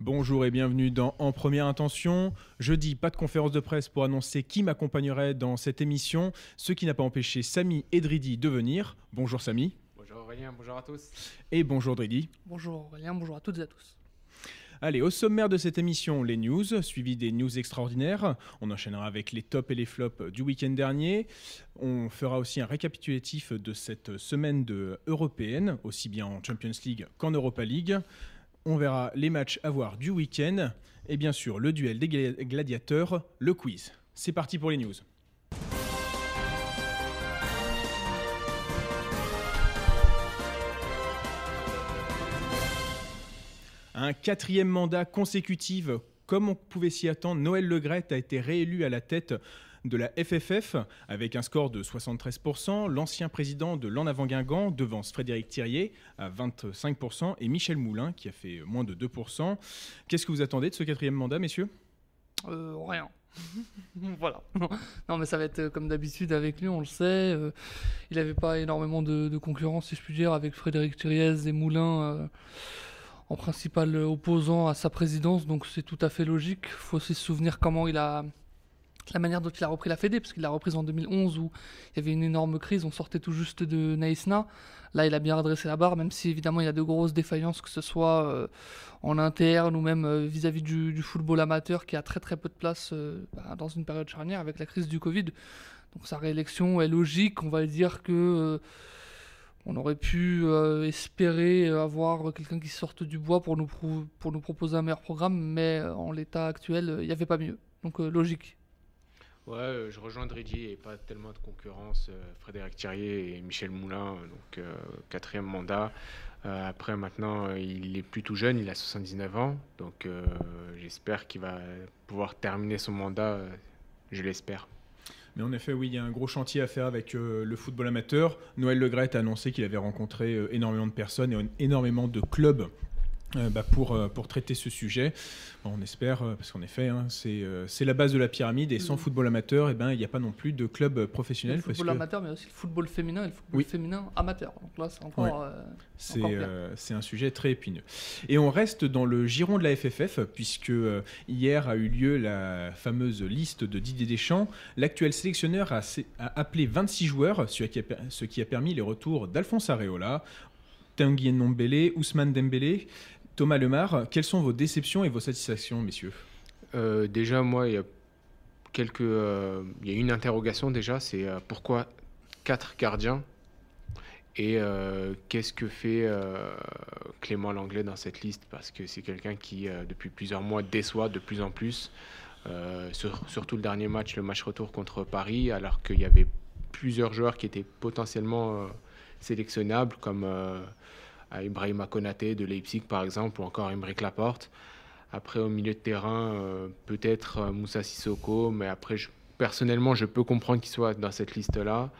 Bonjour et bienvenue dans En Première Intention. Jeudi, pas de conférence de presse pour annoncer qui m'accompagnerait dans cette émission, ce qui n'a pas empêché Samy et Dridi de venir. Bonjour Samy. Bonjour Aurélien, bonjour à tous. Et bonjour Dridi. Bonjour Aurélien, bonjour à toutes et à tous. Allez, au sommaire de cette émission, les news, suivi des news extraordinaires. On enchaînera avec les tops et les flops du week-end dernier. On fera aussi un récapitulatif de cette semaine de européenne, aussi bien en Champions League qu'en Europa League. On verra les matchs à voir du week-end et bien sûr le duel des gladiateurs, le quiz. C'est parti pour les news. Un quatrième mandat consécutif, comme on pouvait s'y attendre, Noël Legrette a été réélu à la tête de la FFF avec un score de 73%, l'ancien président de l'En Avant Guingamp devance Frédéric Thirier à 25% et Michel Moulin qui a fait moins de 2%. Qu'est-ce que vous attendez de ce quatrième mandat, messieurs? Euh, Rien. voilà. Non, mais ça va être euh, comme d'habitude avec lui, on le sait. Euh, il n'avait pas énormément de, concurrence, si je puis dire, avec Frédéric Thiriez et Moulin en principal opposant à sa présidence, donc c'est tout à fait logique. Faut aussi se souvenir comment il a la manière dont il a repris la Fédé, parce qu'il l'a reprise en 2011 où il y avait une énorme crise, on sortait tout juste de Naïsna. Là, il a bien redressé la barre, même si évidemment il y a de grosses défaillances, que ce soit euh, en interne ou même euh, vis-à-vis du, football amateur qui a très très peu de place euh, bah, dans une période charnière avec la crise du Covid. Donc sa réélection est logique, on va dire que on aurait pu espérer avoir quelqu'un qui sorte du bois pour nous, pour nous proposer un meilleur programme, mais en l'état actuel, il n'y avait pas mieux. Donc logique. Ouais, euh, je rejoins Dridi et pas tellement de concurrence. Euh, Frédéric Thierry et Michel Moulin, donc euh, quatrième mandat. après, maintenant, il est plus tout jeune, il a 79 ans, donc j'espère qu'il va pouvoir terminer son mandat, je l'espère. Mais en effet, oui, il y a un gros chantier à faire avec le football amateur. Noël Legret a annoncé qu'il avait rencontré énormément de personnes et énormément de clubs euh, bah, pour, euh, pour traiter ce sujet. on espère, euh, parce qu'en effet, hein, c'est la base de la pyramide, et sans mm. football amateur, eh ben, il n'y a pas non plus de club professionnel. Le football amateur, mais aussi le football féminin et le football féminin amateur. Donc là, c'est encore. c'est un sujet très épineux. Et on reste dans le giron de la FFF, puisque hier a eu lieu la fameuse liste de Didier Deschamps. L'actuel sélectionneur a, a, appelé 26 joueurs, ce qui a, ce qui a permis les retours d'Alphonse Areola, Tanguy Ndombele, Ousmane Dembélé. Thomas Lemar, quelles sont vos déceptions et vos satisfactions, messieurs? Euh, Déjà, moi, il y a euh, y a une interrogation déjà, c'est euh, pourquoi quatre gardiens? Et qu'est-ce que fait Clément Langlais dans cette liste? Parce que c'est quelqu'un qui, depuis plusieurs mois, déçoit de plus en plus. surtout le dernier match, le match retour contre Paris, alors qu'il y avait plusieurs joueurs qui étaient potentiellement sélectionnables, comme à Ibrahima Konaté de Leipzig par exemple, ou encore Emeric Laporte. Après, au milieu de terrain, euh, peut-être euh, Moussa Sissoko, mais après, personnellement, je peux comprendre qu'il soit dans cette liste-là.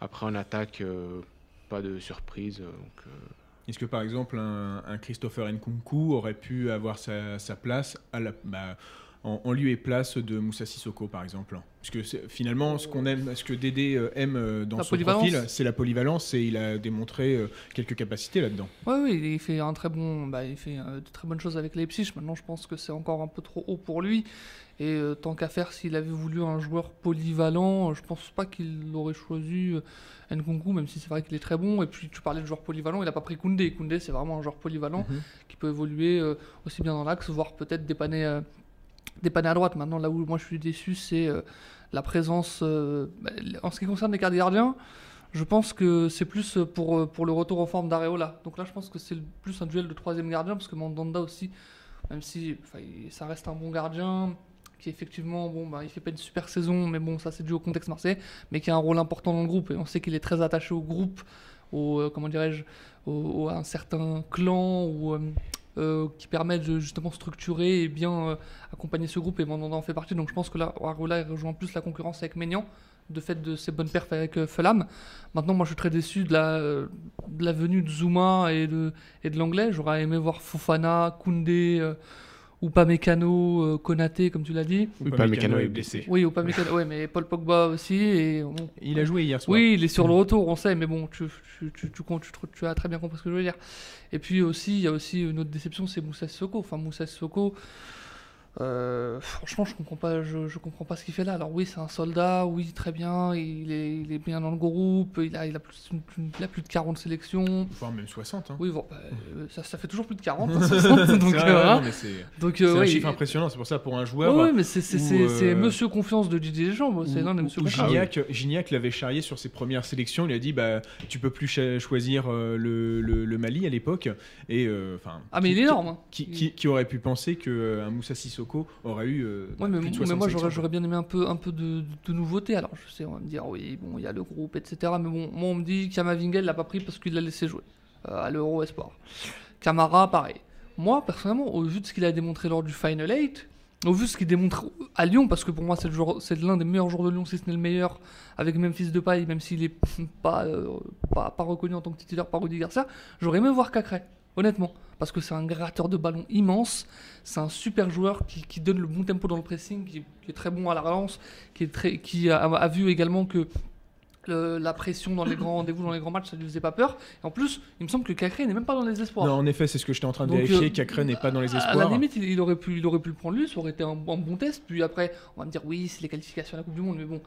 Après, en attaque, euh, pas de surprise. Est-ce que par exemple un, Christopher Nkunku aurait pu avoir sa, place à la, bah, en, lieu et place de Moussa Sissoko, par exemple. Parce que finalement, ce qu'on aime, ce que Dédé euh, aime euh, dans son profil, c'est la polyvalence et il a démontré euh, quelques capacités là-dedans. Oui, oui, il fait un très bon, bah, il fait de très bonnes choses avec Leipzig. Maintenant, je pense que c'est encore un peu trop haut pour lui. Et tant qu'à faire, s'il avait voulu un joueur polyvalent, je pense pas qu'il aurait choisi Nkunku, même si c'est vrai qu'il est très bon. Et puis tu parlais de joueur polyvalent, il n'a pas pris Koundé. Koundé, c'est vraiment un joueur polyvalent mhm. qui peut évoluer aussi bien dans l'axe, voire peut-être dépanner dépanner à droite. Maintenant, là où moi je suis déçu, c'est euh, la présence. Euh, bah, en ce qui concerne les gardiens, je pense que c'est plus pour, euh, pour le retour en forme d'Areola. Donc là, je pense que c'est plus un duel de troisième gardien, parce que Mandanda aussi, même si ça reste un bon gardien, qui effectivement, bon, bah, il fait pas une super saison, mais bon, ça c'est dû au contexte marseillais, mais qui a un rôle important dans le groupe. Et on sait qu'il est très attaché au groupe, au, comment dirais-je, au, à un certain clan ou euh, qui permettent de justement structurer et bien euh, accompagner ce groupe et Mandanda en fait partie. Donc je pense que là, Arola rejoint plus la concurrence avec Maignan de fait de ses bonnes perfs avec euh, Fulham. Maintenant, moi je suis très déçu de la, venue de Zuma et de, et de l'anglais. J'aurais aimé voir Fofana, Koundé ou pas Mécano, euh, Konaté, comme tu l'as dit. Ou Upamecano Upamecano est blessé. Oui, ou pas Mécano. ouais, mais Paul Pogba aussi. Et Il a joué hier soir. Oui, il est sur le retour, on sait, mais bon, tu, tu, tu, tu, tu- tu- tu as très bien compris ce que je veux dire. Et puis aussi, il y a aussi une autre déception, c'est Moussa Sissoko. Enfin, Moussa Sissoko, euh, franchement, je comprends pas, je, je comprends pas ce qu'il fait là. Alors oui, c'est un soldat, oui, très bien, il est, il est bien dans le groupe, il a, il a, plus, il a plus de 40 sélections. Voire même 60. Hein. Oui, bon, bah, euh, ça, ça fait toujours plus de 40, hein, 60, donc, C'est vrai, euh, ouais, c'est donc c'est un chiffre impressionnant. C'est pour ça, pour un joueur. ouais, mais c'est Monsieur Confiance de Didier Deschamps, c'est l'un des Monsieur Confiance. Gignac, Gignac l'avait charrié sur ses premières sélections. Il a dit bah, Tu peux plus choisir le, le- le Mali à l'époque. Et, enfin, Ah, mais qui- il est énorme. hein. Qui, qui- qui aurait pu penser qu'un Moussa Sissoko aurait eu euh, Ouais, mais, plus de mais 60 moi j'aurais, bien aimé un peu, un peu de, de nouveauté. Alors je sais, on va me dire, oui, bon, il y a le groupe, etc. Mais bon, moi on me dit Kamavinga, il l'a pas pris parce qu'il l'a laissé jouer euh, à l'Euro Espoir. Camara, pareil. Moi, personnellement, au vu de ce qu'il a démontré lors du Final 8, au vu de ce qu'il démontre à Lyon, parce que pour moi c'est, l'un des meilleurs joueurs de Lyon, si ce n'est le meilleur, avec Memphis Depay, même s'il est pas, euh, pas, pas reconnu en tant que titulaire par Rudy Garcia, j'aurais aimé voir Cacré, honnêtement. Parce que c'est un gratteur de ballon immense, c'est un super joueur qui, qui donne le bon tempo dans le pressing, qui, qui est très bon à la relance, qui, est très, qui a, a vu également que le- la pression dans les grands rendez-vous, dans les grands matchs, ça lui faisait pas peur. Et en plus, il me semble que Cacré n'est même pas dans les espoirs. Non, en effet, c'est ce que j'étais en train de Donc, vérifier. euh, Cacré n'est pas dans les À la espoirs. limite, il, il aurait pu, il aurait pu le prendre lui, ça aurait été un, un bon test. Puis après, on va me dire oui, c'est les qualifications à la Coupe du Monde, mais bon,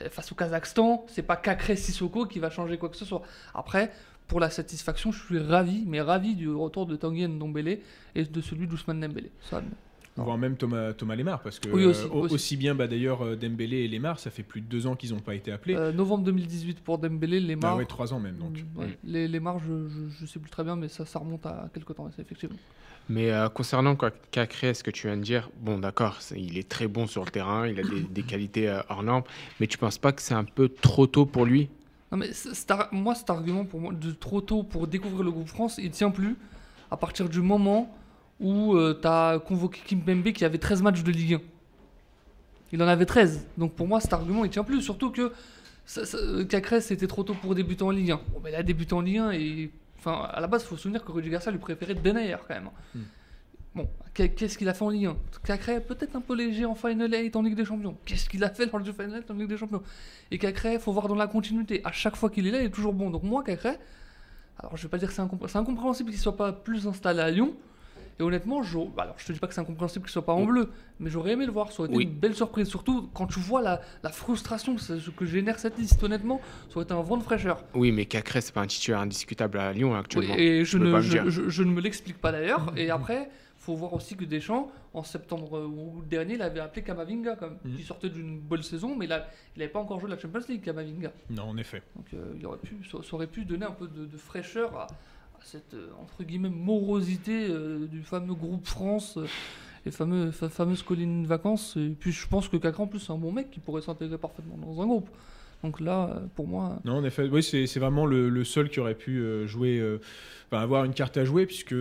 euh, face au Kazakhstan, c'est pas Cacré Sissoko qui va changer quoi que ce soit. Après, pour la satisfaction, je suis ravi, mais ravi du retour de Tanguy Ndombele et de celui d'Ousmane Dembélé. Ça, Voire même Thomas, Thomas Lemar. Parce que Oui, aussi, euh, au- aussi. aussi bien bah, d'ailleurs euh, Dembélé et Lemar, ça fait plus de deux ans qu'ils n'ont pas été appelés. euh, novembre 2018 pour Dembélé, Bah marques. ouais, trois ans même. Donc. Ouais, les, les marges, je, je, je sais plus très bien, mais ça, ça remonte à quelques temps, effectivement. Mais euh, concernant Cacré, ce que tu viens de dire, bon d'accord, il est très bon sur le terrain, il a des, des qualités hors normes, mais tu penses pas que c'est un peu trop tôt pour lui Mais moi, cet argument, pour moi, de trop tôt pour découvrir le groupe France, il tient plus à partir du moment où tu as convoqué Kim Pembe qui avait 13 matchs de Ligue 1. Il en avait 13. Donc pour moi, cet argument, il tient plus. Surtout que ça- Cacré, c'était trop tôt pour débuter en Ligue 1. Bon, il a débuté en Ligue 1 et. Enfin, à la base, il faut se souvenir que Rudy Garcia lui préférait Denayer quand même. Hmm. Bon, qu'est- qu'est-ce qu'il a fait en Ligue 1 Cacré, peut-être un peu léger en Final 8 en Ligue des Champions. Qu'est-ce qu'il a fait lors du Final 8 en Ligue des Champions? Et Cacré, faut voir dans la continuité. À chaque fois qu'il est là, il est toujours bon. Donc moi, Cacré, alors je vais pas dire que c'est incompré- c'est incompréhensible qu'il soit pas plus installé à Lyon. Et honnêtement, je, bah alors je te dis pas que c'est incompréhensible qu'il soit pas en bleu, mais j'aurais aimé le voir. Ça aurait été Oui. une belle surprise, surtout quand tu vois la, la frustration que, génère cette liste. Honnêtement, ça aurait été un vent de fraîcheur. Oui, mais Cacré, c'est pas un titulaire indiscutable à Lyon Oui, actuellement. et je ne, je ne me l'explique pas d'ailleurs. Et après, faut voir aussi que Deschamps, en septembre euh, ou dernier, il avait appelé Kamavinga, comme, Mhm. qui sortait d'une bonne saison, mais il n'avait pas encore joué la Champions League, Kamavinga. Non, en effet. Donc euh, il aurait pu, ça, aurait pu donner un peu de, de fraîcheur à, à cette euh, entre guillemets morosité euh, du fameux groupe France, euh, les fameux, fa- fameuses collines de vacances. Et puis je pense que Cacré en plus c'est un bon mec qui pourrait s'intégrer parfaitement dans un groupe. Donc là, pour moi, Non, en effet, oui, c'est vraiment le, le seul qui aurait pu jouer, euh, enfin, avoir une carte à jouer, puisque,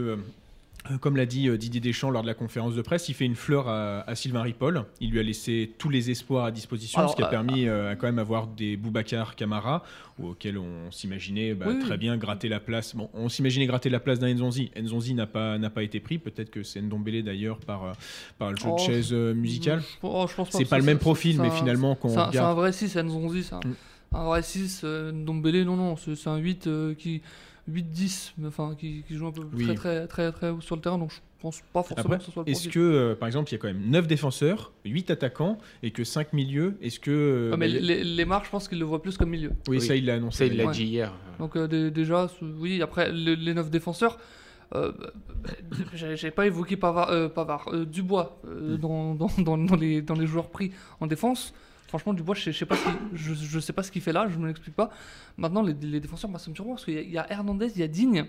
comme l'a dit euh, Didier Deschamps lors de la conférence de presse, il fait une fleur à, à Sylvain Ripoll. Il lui a laissé tous les espoirs à disposition, Alors, ce qui a euh, permis euh, à quand même avoir des Boubacar Camara, auxquels on s'imaginait bah, Oui, très bien gratter la place. Bon, on s'imaginait gratter la place d'un Nzonzi. Nzonzi n'a pas, n'a pas été pris. Peut-être que c'est Ndombele d'ailleurs par, euh, par le jeu Oh, de chaise euh, musicale. oh, C'est pas le ça- même ça- profil, mais un- finalement, quand C'est on un, c'est un vrai 6, c'est Nzonzi, un, Mm. un vrai 6. Euh, Ndombele, non, non, c'est c'est un 8 euh, qui. 8-10, mais enfin, qui, qui joue un peu Oui. très, très, très, très haut sur le terrain, donc je pense pas forcément Après, que ce soit le Est-ce que, euh, par exemple, il y a quand même 9 défenseurs, 8 attaquants et que 5 milieux Est-ce que. euh, Ah, mais bah, les, les marques, je pense qu'il le voit plus comme milieu. Oui, Oui. ça, il l'a annoncé. Ça, il l'a Ouais. dit hier. Donc euh, dé- déjà, oui, après le- les 9 défenseurs, euh, bah, j'ai pas évoqué Pavard, euh, Pavard, euh, Dubois euh, Mm. dans, dans, dans, dans les, dans les joueurs pris en défense. Franchement, Dubois, je je sais pas je, sais pas ce qu'il fait là, je me l'explique pas. Maintenant, les, défenseurs, moi, ça me surprend parce qu'il y a Hernandez, il y a Digne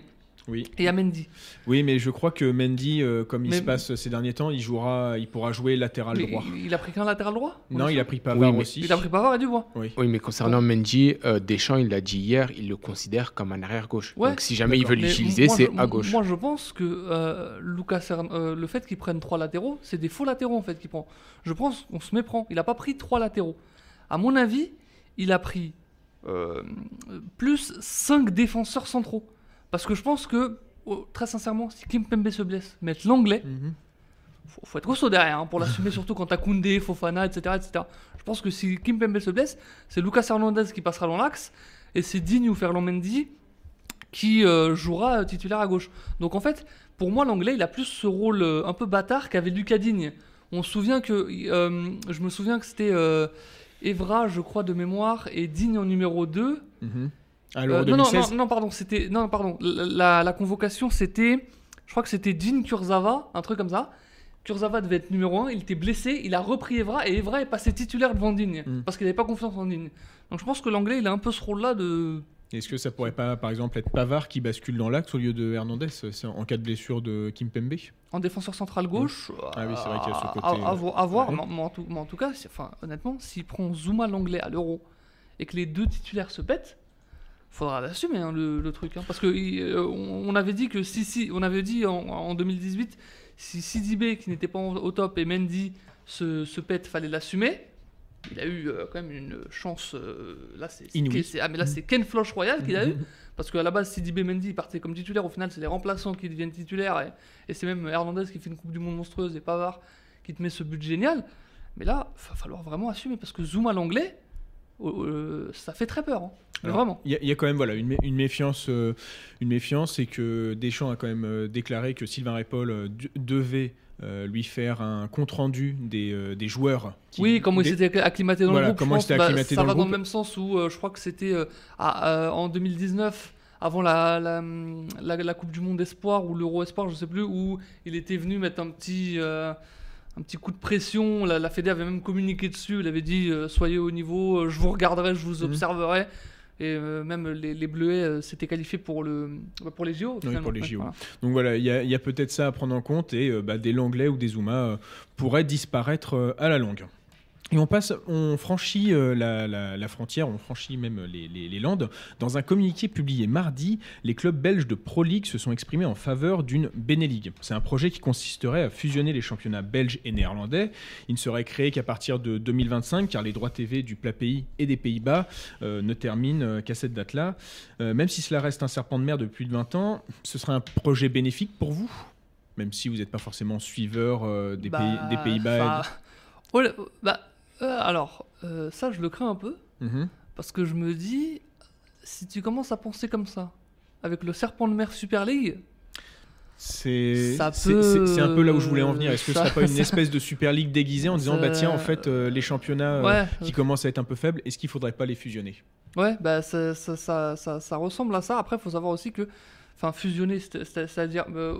Oui. et il y a Mendy. oui, mais je crois que Mendy, euh, comme il Mais- se passe ces derniers temps, il, jouera, il pourra jouer latéral Mais droit. il, il a pris qu'un latéral droit on Non, il a pris Pavard Oui, mais- aussi. Il a pris Pavard et Dubois. Oui. Oui, mais concernant Mendy, euh, Deschamps, il l'a dit hier, il le considère comme un arrière-gauche. Ouais. Donc si jamais il veut l'utiliser, c'est à gauche. Moi, je pense que euh, Lucas euh, le fait qu'il prenne trois latéraux, c'est des faux latéraux en fait qu'il prend. Je pense qu'on se méprend. Il n'a pas pris trois latéraux. À mon avis, il a pris euh, plus cinq défenseurs centraux. Parce que je pense que, oh, très sincèrement, si Kim Pembe se blesse, mettre l'anglais, Mhm. faut, faut être costaud derrière hein, pour l'assumer, surtout quand t'as Koundé, Fofana, etc., etc. Je pense que si Kim Pembe se blesse, c'est Lucas Hernandez qui passera dans l'axe et c'est Digne ou Ferland Mendy qui euh, jouera titulaire à gauche. Donc en fait, pour moi, l'anglais, il a plus ce rôle euh, un peu bâtard qu'avait Lucas Digne. On se souvient que, euh, je me souviens que c'était euh, Evra, je crois, de mémoire, et Digne en numéro 2. Mhm. Euh, Alors, non, non, 2016, non, non, pardon, c'était. Non, pardon. La, la convocation, c'était. Je crois que c'était Dean Kurzawa, un truc comme ça. Kurzawa devait être numéro 1, il était blessé, il a repris Evra et Evra est passé titulaire devant Digne Mm. parce qu'il n'avait pas confiance en Digne. Donc je pense que l'anglais, il a un peu ce rôle-là de. Est-ce que ça pourrait pas, par exemple, être Pavard qui bascule dans l'axe au lieu de Hernandez c'est en cas de blessure de Kimpembe En défenseur central gauche. Ah oui, c'est vrai qu'il y a ce à- côté, À, à euh, à voir, ouais. mais, en tout, mais en tout cas, enfin, honnêtement, s'il prend Zuma l'anglais à l'euro et que les deux titulaires se pètent, faudra l'assumer hein, le, le truc. hein. parce que euh, on, on avait dit que si, si, on avait dit en, en 2018, si Sidibé qui n'était pas au top et Mendy se, se pète, fallait l'assumer. Il a eu euh, quand même une chance. euh, là, c'est ah, mais là, c'est Ken Floch Royal qu'il a eu. Parce qu'à la base, Sidibé Mendy partait comme titulaire. Au final, c'est les remplaçants qui deviennent titulaires. Et, et c'est même Hernandez qui fait une Coupe du Monde monstrueuse et Pavard qui te met ce but génial. Mais là, il va falloir vraiment assumer. Parce que Zoom à l'anglais, euh, ça fait très peur. hein. Alors, vraiment. Il y, a- il y a quand même voilà, une, mé- une méfiance, euh, une méfiance, et que Deschamps a quand même euh, déclaré que Sylvain Ripoll euh, devait lui faire un compte rendu des, des joueurs. qui- Oui, comment il s'était acclimaté dans Voilà, le groupe. comment pense, bah, acclimaté ça dans va le dans le même sens où je crois que c'était en 2019, avant la, la, la- la Coupe du Monde Espoir ou l'Euro Espoir, je sais plus, où il était venu mettre un petit, euh, un petit coup de pression. La, la Fédé avait même communiqué dessus. Il avait dit euh, Soyez au niveau, euh, je vous regarderai, je vous Mhm. observerai. Et euh, même les, les Bleuets s'étaient qualifiés pour, le, bah, pour les JO. finalement. pour les JO. voilà. Donc voilà, il y a, peut-être ça à prendre en compte, et bah, des Langlais ou des Zuma pourraient disparaître à la longue. Et on passe, on franchit euh, la, la- la frontière, on franchit même les, les- les Landes. Dans un communiqué publié mardi, les clubs belges de Pro League se sont exprimés en faveur d'une Beneligue. C'est un projet qui consisterait à fusionner les championnats belges et néerlandais. Il ne serait créé qu'à partir de 2025, car les droits TV du plat pays et des Pays-Bas euh, ne terminent euh, qu'à cette date-là. Euh, même si cela reste un serpent de mer depuis plus de 20 ans, ce serait un projet bénéfique pour vous? Même si vous n'êtes pas forcément suiveur euh, des, Bah, pays, des Pays-Bas. bah, euh, alors, euh, ça, je le crains un peu. Mhm. Parce que je me dis, si tu commences à penser comme ça, avec le serpent de mer Super League, C'est peut- un peu là où je voulais en venir. Est-ce que ce serait pas une ça- espèce de Super League déguisée en disant bah tiens en fait euh, les championnats ouais, qui commencent à être un peu faibles, est-ce qu'il faudrait pas les fusionner? Ouais, bah ça, ça ressemble à ça. Après, il faut savoir aussi que, enfin, fusionner, c'est- c'est- c'est-à-dire euh,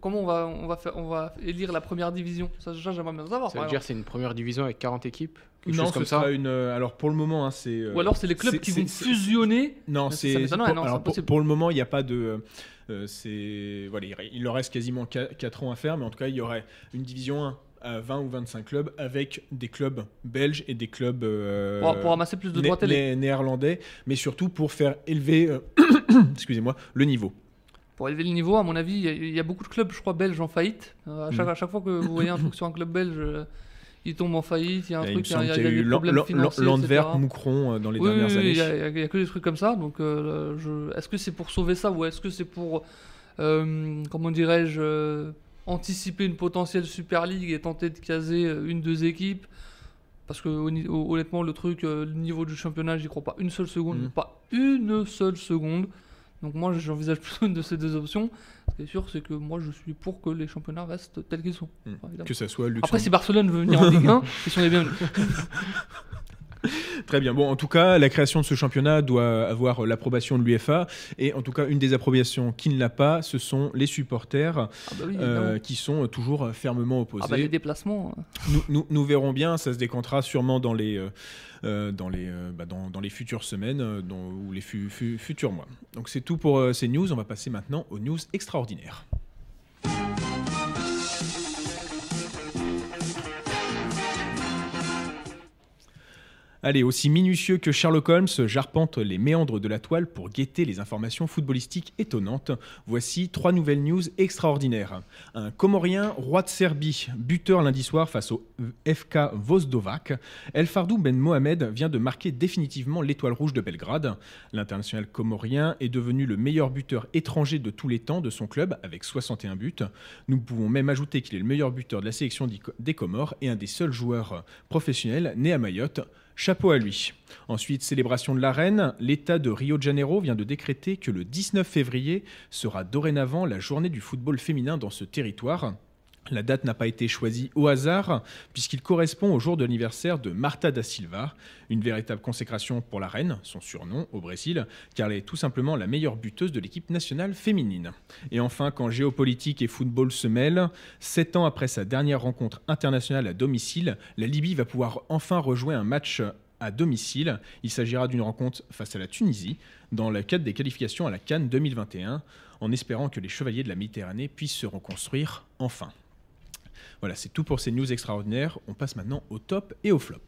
comment on va, on va faire, on va élire la première division? Ça, j'aimerais bien savoir. Ça veut dire c'est une première division avec 40 équipes Quelque Non, chose comme ce sera ça une. euh, alors pour le moment, hein, c'est. euh, Ou alors, c'est les clubs qui vont fusionner. Non, c'est. pour- pour, le moment, il n'y a pas de. euh, c'est voilà, il, il leur reste quasiment 4 ans à faire, mais en tout cas, il y aurait une division 1 à 20 ou 25 clubs avec des clubs belges et des clubs euh, Pour, pour ramasser plus de né- droits télé. né- néerlandais, mais surtout pour faire élever, euh, excusez-moi, le niveau. Pour élever le niveau, à mon avis, il y a- il y, a beaucoup de clubs, je crois, belges en faillite. Euh, à, chaque, Mm. à chaque fois que vous voyez un truc sur un club belge, euh, il tombe en faillite, il y a un il me truc, il y a, semble il y a qu'il y a des eu Lan- problèmes financiers, Landwerk, etc. Moucron euh, dans les Oui, dernières oui, années. il y, a- que des trucs comme ça. Donc, euh, je... est-ce que c'est pour sauver ça ou est-ce que c'est pour, comment dirais-je, anticiper une potentielle Super League et tenter de caser une, deux équipes? Parce que honnêtement, le truc, le niveau du championnat, j'y crois pas une seule seconde, Mhm. pas une seule seconde. Donc moi, j'envisage plutôt une de ces deux options. Ce qui est sûr, c'est que moi, je suis pour que les championnats restent tels qu'ils sont. Mm. Enfin, évidemment. Que ça soit Après, Luxembourg. si Barcelone veut venir en Ligue 1, ils sont les bienvenus. Très bien. Bon, en tout cas, la création de ce championnat doit avoir l'approbation de l'UEFA. Et en tout cas, une des approbations qui ne l'a pas, ce sont les supporters Ah bah oui, euh, qui sont toujours fermement opposés. Ah bah les déplacements. euh, nous, nous- nous verrons bien, ça se décantera sûrement dans les, euh, euh, dans les, euh, bah, dans, dans les futures semaines dans- ou les fu- fu- futurs mois. Donc c'est tout pour ces news. On va passer maintenant aux news extraordinaires. Allez, aussi minutieux que Sherlock Holmes, j'arpente les méandres de la toile pour guetter les informations footballistiques étonnantes. Voici trois nouvelles news extraordinaires. Un Comorien, roi de Serbie, buteur lundi soir face au FK Vozdovac. El Fardou Ben Mohamed vient de marquer définitivement l'étoile rouge de Belgrade. L'international comorien est devenu le meilleur buteur étranger de tous les temps de son club avec 61 buts. Nous pouvons même ajouter qu'il est le meilleur buteur de la sélection des Comores et un des seuls joueurs professionnels nés à Mayotte. Chapeau à lui. Ensuite, célébration de la reine, l'État de Rio de Janeiro vient de décréter que le 19 février sera dorénavant la journée du football féminin dans ce territoire. La date n'a pas été choisie au hasard, puisqu'il correspond au jour de l'anniversaire de Marta da Silva, une véritable consécration pour la reine, son surnom au Brésil, car elle est tout simplement la meilleure buteuse de l'équipe nationale féminine. Et enfin, quand géopolitique et football se mêlent, sept ans après sa dernière rencontre internationale à domicile, la Libye va pouvoir enfin rejouer un match à domicile. Il s'agira d'une rencontre face à la Tunisie, dans le cadre des qualifications à la Cannes 2021, en espérant que les chevaliers de la Méditerranée puissent se reconstruire enfin. Voilà, c'est tout pour ces news extraordinaires. On passe maintenant au top et au flop.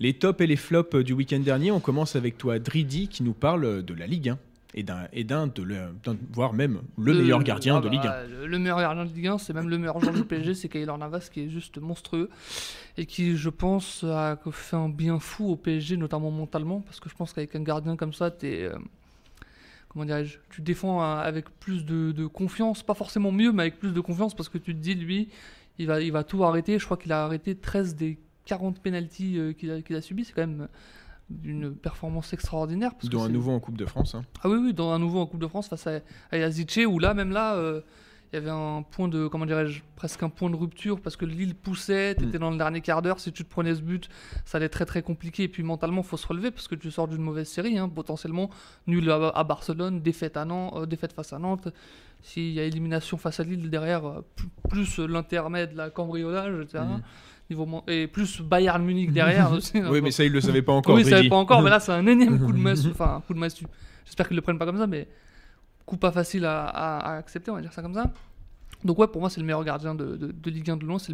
Les tops et les flops du week-end dernier, on commence avec toi, Dridi, qui nous parle de la Ligue 1 et d'un, de voire même le, meilleur gardien ah de Ligue 1. bah, le, meilleur gardien de Ligue 1, c'est même le meilleur joueur du PSG, c'est Kaylor Navas qui est juste monstrueux et qui, je pense, a fait un bien fou au PSG, notamment mentalement, parce que je pense qu'avec un gardien comme ça, t'es, euh, comment dirais-je, tu défends avec plus de, confiance, pas forcément mieux, mais avec plus de confiance, parce que tu te dis, lui, il va, il va tout arrêter. Je crois qu'il a arrêté 13 des 40 pénalties euh, qu'il, a, qu'il a subi, c'est quand même d'une performance extraordinaire. Parce dans un nouveau en Coupe de France. Hein. Ah oui, oui, dans un nouveau en Coupe de France face à, à où là, même là, euh, il y avait un point de, comment dirais-je, presque un point de rupture parce que Lille poussait, tu étais mm. dans le dernier quart d'heure, si tu te prenais ce but, ça allait très très compliqué. Et puis mentalement, il faut se relever parce que tu sors d'une mauvaise série, hein, potentiellement nul à, Barcelone, défaite, à Nantes, euh, défaite face à Nantes. S'il y a élimination face à Lille derrière, euh, plus, l'intermède, la cambriolage, etc et plus Bayern Munich derrière aussi. oui, mais ça, il le savait pas encore. Oui, il savait pas encore, mais là, c'est un énième coup de massue. Enfin, un coup de massue. J'espère qu'ils le prennent pas comme ça, mais coup pas facile à, accepter, on va dire ça comme ça. Donc ouais, pour moi, c'est le meilleur gardien de, de, Ligue 1 de loin. C'est,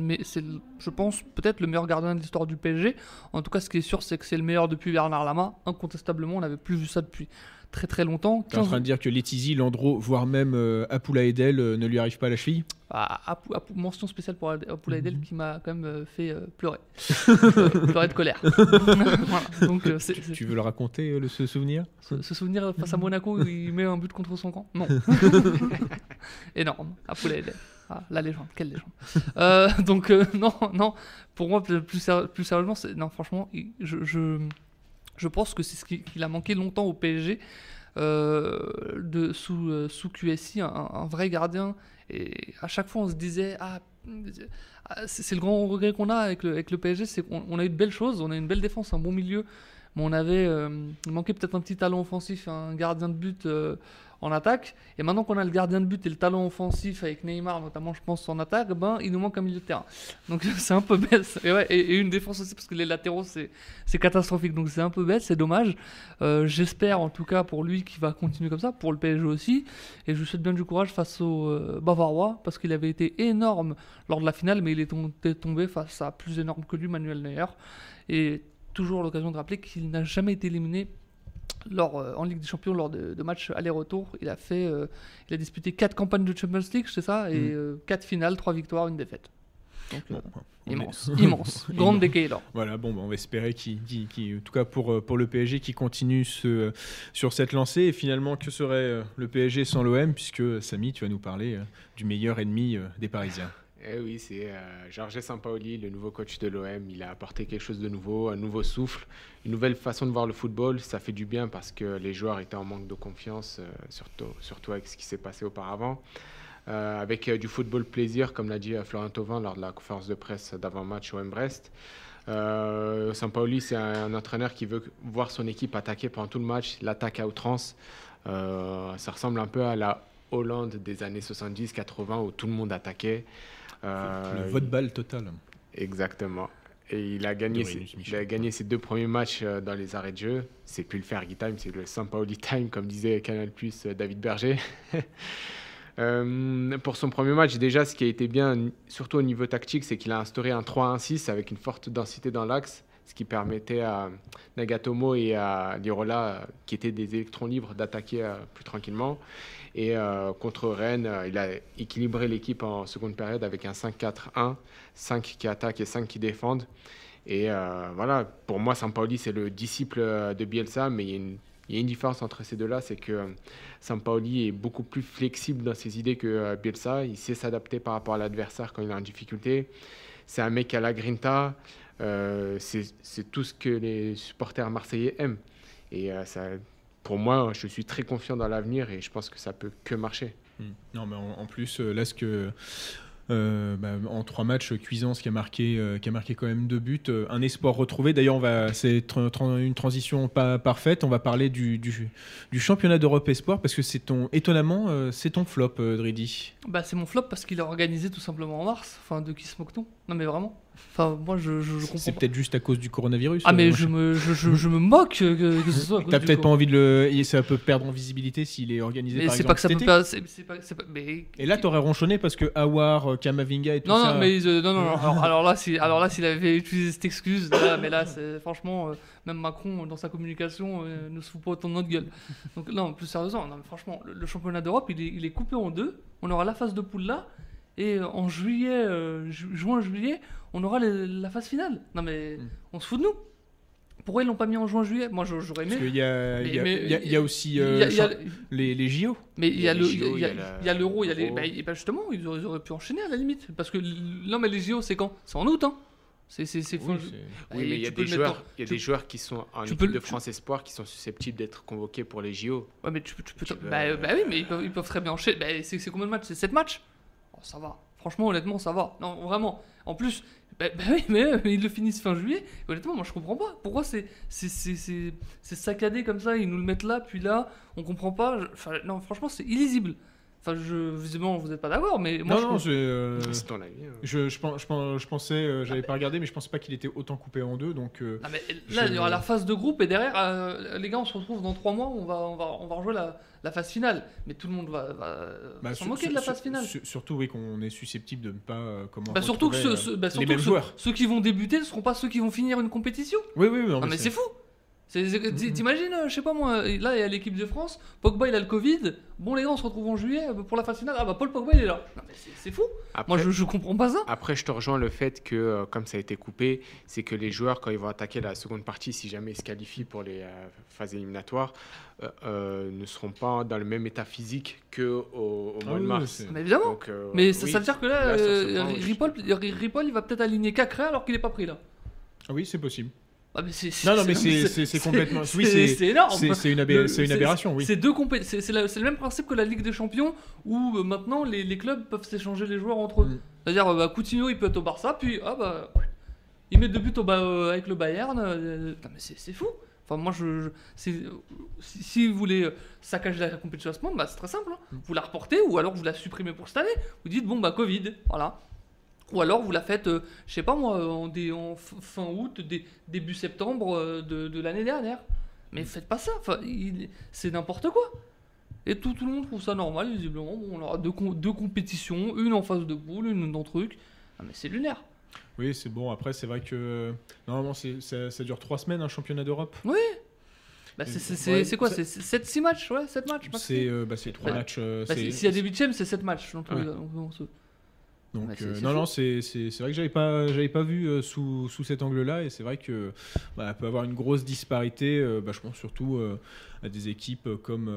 je pense, peut-être le meilleur gardien de l'histoire du PSG. En tout cas, ce qui est sûr, c'est que c'est le meilleur depuis Bernard Lama. Incontestablement, on n'avait plus vu ça depuis très très longtemps. Tu es en train de dire que Letizy, Landreau, voire même euh, Apoula Edel euh, ne lui arrive pas à la cheville? Ah, mention spéciale pour Apoula Edel mhm. qui m'a quand même euh, fait pleurer. pleurer de colère. Donc, tu, veux le raconter, le, ce souvenir? Ce, souvenir face à Monaco, où il met un but contre son camp? Non. Énorme, Apoula Edel. Ah, la légende, quelle légende. donc non, non, pour moi, plus, plus sérieusement, non, franchement, je, je je pense que c'est ce qu'il a manqué longtemps au PSG. Euh, sous, euh, QSI, un, vrai gardien. Et à chaque fois, on se disait Ah, c'est le grand regret qu'on a avec le, PSG, c'est qu'on a eu de belles choses, on a une belle défense, un bon milieu, mais on avait euh, il manquait peut-être un petit talent offensif, un gardien de but en attaque. Et maintenant qu'on a le gardien de but et le talent offensif avec Neymar, notamment, je pense, en attaque, ben, il nous manque un milieu de terrain. Donc c'est un peu bête. Et, ouais, et, une défense aussi, parce que les latéraux, c'est catastrophique. Donc c'est un peu bête, c'est dommage. Euh, j'espère, en tout cas, pour lui, qu'il va continuer comme ça, pour le PSG aussi. Et je souhaite bien du courage face au euh, Bavarois, parce qu'il avait été énorme lors de la finale, mais il est tombé face à plus énorme que lui, Manuel Neuer. Et toujours l'occasion de rappeler qu'il n'a jamais été éliminé lors, euh, en Ligue des Champions lors de, matchs aller-retour. Il a fait, euh, il a disputé 4 campagnes de Champions League, c'est ça, et 4 mm. euh, finales, 3 victoires, une défaite. immense, immense, grande décaille Voilà, bon, bah, on va espérer qu'il, en tout cas pour, pour le PSG, qui continue ce, sur cette lancée. Et finalement, que serait le PSG sans l'OM, puisque Samy, tu vas nous parler du meilleur ennemi des Parisiens. Eh oui, c'est euh, Georges Sampaoli, le nouveau coach de l'OM. Il a apporté quelque chose de nouveau, un nouveau souffle, une nouvelle façon de voir le football. Ça fait du bien parce que les joueurs étaient en manque de confiance, euh, surtout, avec ce qui s'est passé auparavant. Euh, avec du football plaisir, comme l'a dit Florent Thauvin lors de la conférence de presse d'avant-match au M-Brest. Sampaoli, c'est un, entraîneur qui veut voir son équipe attaquer pendant tout le match, l'attaque à outrance. ça ressemble un peu à la Hollande des années 70-80 où tout le monde attaquait. Euh, le vote balle total. Exactement. Et il a gagné, ses, Rinus il Michel. a gagné ses deux premiers matchs euh, dans les arrêts de jeu. C'est plus le Fergie Time, c'est le Sampaoli Time, comme disait Canal Plus David Berger. Euh, pour son premier match, déjà, ce qui a été bien, surtout au niveau tactique, c'est qu'il a instauré un 3-1-6 avec une forte densité dans l'axe, ce qui permettait à Nagatomo et à Lirola, euh, qui étaient des électrons libres, d'attaquer euh, plus tranquillement. Et euh, contre Rennes, euh, il a équilibré l'équipe en seconde période avec un 5-4-1, 5 qui attaquent et 5 qui défendent. Et euh, voilà, pour moi, Sampaoli, c'est le disciple de Bielsa, mais il y a une, différence entre ces deux-là, c'est que Sampaoli est beaucoup plus flexible dans ses idées que Bielsa. Il sait s'adapter par rapport à l'adversaire quand il est en difficulté. C'est un mec à la grinta. C'est tout ce que les supporters marseillais aiment. Et euh, ça, pour moi, je suis très confiant dans l'avenir et je pense que ça peut que marcher. Hmm. Non, mais en, en plus, euh, là, ce que. euh, bah, en trois matchs, Cuisance qui a marqué, euh, qui a marqué quand même deux buts, euh, un espoir retrouvé. D'ailleurs, on va, c'est tr- tr- une transition pas parfaite. On va parler du, du, du championnat d'Europe espoir parce que c'est ton, étonnamment, euh, c'est ton flop, euh, Dridi. Bah, c'est mon flop parce qu'il est organisé tout simplement en mars. Enfin, de qui se moque-t-on? Non, mais vraiment. Enfin, moi, je, je, je comprends C'est peut-être juste à cause du coronavirus. Ah, mais euh, je me, je, je, me moque que, que ce soit. T'as peut-être pas envie de le. et Ça peut perdre en visibilité s'il est organisé Mais par c'est exemple pas que ça peut pas. c'est- c'est pas- c'est pas- Mais. Et là, t'aurais ronchonné parce que Awar, euh, Kamavinga et tout Non, ça. non, mais euh, non, non, non. Alors, alors là, si, alors là, s'il avait utilisé cette excuse, là, mais là, c'est franchement, euh, même Macron dans sa communication euh, ne se fout pas autant de notre gueule. Donc non, plus sérieusement, non, mais franchement, le, le championnat d'Europe, il est, il est coupé en deux. On aura la phase de poule là, et euh, en juillet, euh, ju- juin, juillet, on aura les- la phase finale. Non mais, Mm. on se fout de nous. Pourquoi ils l'ont pas mis en juin, juillet Moi, j'aurais Parce aimé. qu'il y a, y y y aussi Il y a- euh, a- les, les JO. Mais il y a il y l'euro, il y a les, l'Euro. bah, et bah, justement, ils auraient, ils auraient pu enchaîner à la limite, parce que non mais les JO c'est quand C'est en août, hein. C'est c'est c'est Oui, fin- bah, Oui, mais il y a des joueurs, il y a tu- des joueurs qui sont en tu équipe peux le- de France Espoir qui sont susceptibles d'être convoqués pour les JO. Ouais, mais tu peux. Tu peux Tu peux, bah, euh, bah oui, mais ils peuvent, ils peuvent très bien enchaîner. Bah, c'est combien de matchs C'est 7 matchs Oh, Ça va. Franchement, honnêtement, ça va. Non, vraiment. En plus, bah, bah oui, mais ils le finissent fin juillet. Et honnêtement, moi, je comprends pas. Pourquoi c'est saccadé comme ça Ils nous le mettent là, puis là. On comprend pas. Non, franchement, c'est illisible. Enfin, je, visiblement, vous n'êtes pas d'accord, mais moi, non, je non, je, euh, C'est ton avis. hein. je, je, pen- je pen- je pensais, euh, j'avais pas regardé, mais je pensais pas qu'il était autant coupé en deux. Donc, euh, Non, mais là, Je- il y aura la phase de groupe et derrière, euh, les gars, on se retrouve dans 3 mois, on va, on va, on va rejouer la, la phase finale. Mais tout le monde va, va, bah, s'en moquer de la phase finale. sur- surtout, oui, qu'on est susceptible de ne pas euh, comment. Bah, surtout que, ceux- bah, les surtout mêmes que ceux, joueurs. ceux qui vont débuter ne seront pas ceux qui vont finir une compétition. Oui, oui, oui. non, Non, mais c'est fou! T'imagines, euh, je sais pas moi, là il y a l'équipe de France, Pogba il a le Covid, bon les gars on se retrouve en juillet euh, pour la phase finale, ah bah Paul Pogba il est là. C'est fou, Après, moi je, je comprends pas ça. après, je te rejoins le fait que, euh, comme ça a été coupé, c'est que les joueurs, quand ils vont attaquer la seconde partie, si jamais ils se qualifient pour les euh, phases éliminatoires, euh, euh, ne seront pas dans le même état physique qu'au au Ah mois de oui, mars. c'est- Mais évidemment, Donc, euh, mais ça, oui, ça veut dire que là, là, euh, Ripoll, il va peut-être aligner Cacré alors qu'il est pas pris là. Ah oui, c'est possible. Ah, mais Non, non, mais c'est- complètement. Oui, c'est, énorme. c'est- une, aberration, oui. C'est le même principe que la Ligue des Champions où euh, maintenant les, les clubs peuvent s'échanger les joueurs entre eux. Mm. C'est-à-dire, euh, bah, Coutinho il peut être au Barça, puis ah bah, il met deux buts au, euh, avec le Bayern. euh, mais c'est, fou. Enfin, moi, je, si, si vous voulez saccager la compétition à ce moment, bah, c'est très simple. hein. Mm. Vous la reportez ou alors vous la supprimez pour cette année. Vous dites, bon, bah, Covid, voilà. Ou alors vous la faites, euh, je sais pas moi, en, dé- en fin août, dé- début septembre euh, de, de l'année dernière. Mais faites pas ça, enfin, c'est n'importe quoi. Et tout, tout le monde trouve ça normal, visiblement. Bon, on aura deux, com- deux compétitions, une en phase de poule, une dans truc. Ah, mais c'est lunaire. Oui, c'est bon. Après, c'est vrai que normalement, c'est- ça, ça dure trois semaines un championnat d'Europe. Bah, c'est, Ouais, quoi C'est 7-6 matchs Ouais, 7 matchs. C'est euh, bah, c'est trois Bah, matchs. euh, Bah, si- S'il y a des huitièmes, c'est 7 matchs. Ouais. donc, Donc, Bah, c'est- euh, non, fou. non, c'est c'est- c'est vrai que j'avais pas, j'avais pas vu euh, sous, sous cet angle-là, et c'est vrai que bah, peut avoir une grosse disparité. euh, bah, je pense surtout à des équipes comme,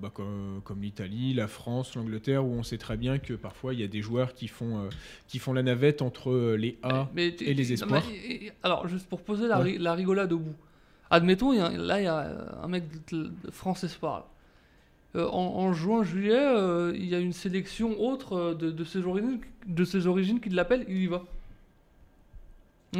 bah, comme, comme l'Italie, la France, l'Angleterre, où on sait très bien que parfois il y a des joueurs qui font, qui font la navette entre les A. Mais et les non, espoirs. mais, alors, juste pour poser la, Ouais. la rigolade au bout. Admettons, il y a- là, il y a un mec de, de France Espoir. là. Euh, en, en juin, juillet, euh, il y a une sélection autre euh, de, de ses origines, de ses origines qui l'appelle, il y va.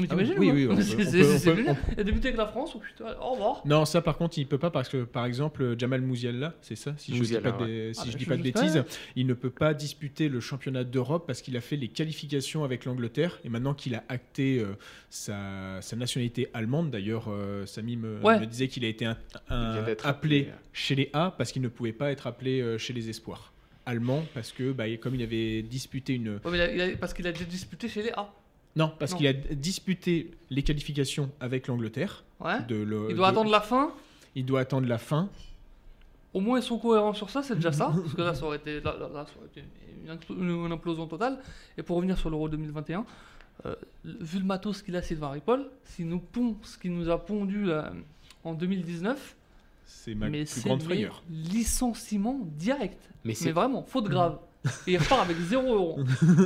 Mais Ah oui, oui, ou pas oui, on C'est- on on avec la France, oh putain, au revoir. Non, ça par contre, il peut pas parce que, par exemple, Jamal Mouziala, c'est ça, si je dis pas de, si Ah, je bah, dis pas de bêtises, pas. il ne peut pas disputer le championnat d'Europe parce qu'il a fait les qualifications avec l'Angleterre et maintenant qu'il a acté euh, sa, sa nationalité allemande, d'ailleurs, euh, Samy me, Ouais. me disait qu'il a été un- un- appelé appelé, euh. chez les A parce qu'il ne pouvait pas être appelé euh, chez les espoirs. Allemand parce que, bah, comme il avait disputé une, Ouais, mais il a- il a- parce qu'il a déjà disputé chez les A. non, parce qu'il a disputé les qualifications avec l'Angleterre. Ouais. de le- Il doit de- attendre la fin. il doit attendre la fin. Au moins, ils sont cohérents sur ça, c'est déjà ça. Parce que là, ça aurait été, là, là- là, ça aurait été une, impl- une implosion totale. Et pour revenir sur l'Euro 2021, euh, vu le matos qu'il a, Sylvain Ripoll, s'il nous pond ce qu'il nous a pondu là, en 2019, C'est ma mais plus grande frayeur. licenciement direct. Mais Mais c'est vraiment, faute grave. Et il repart avec 0 euros.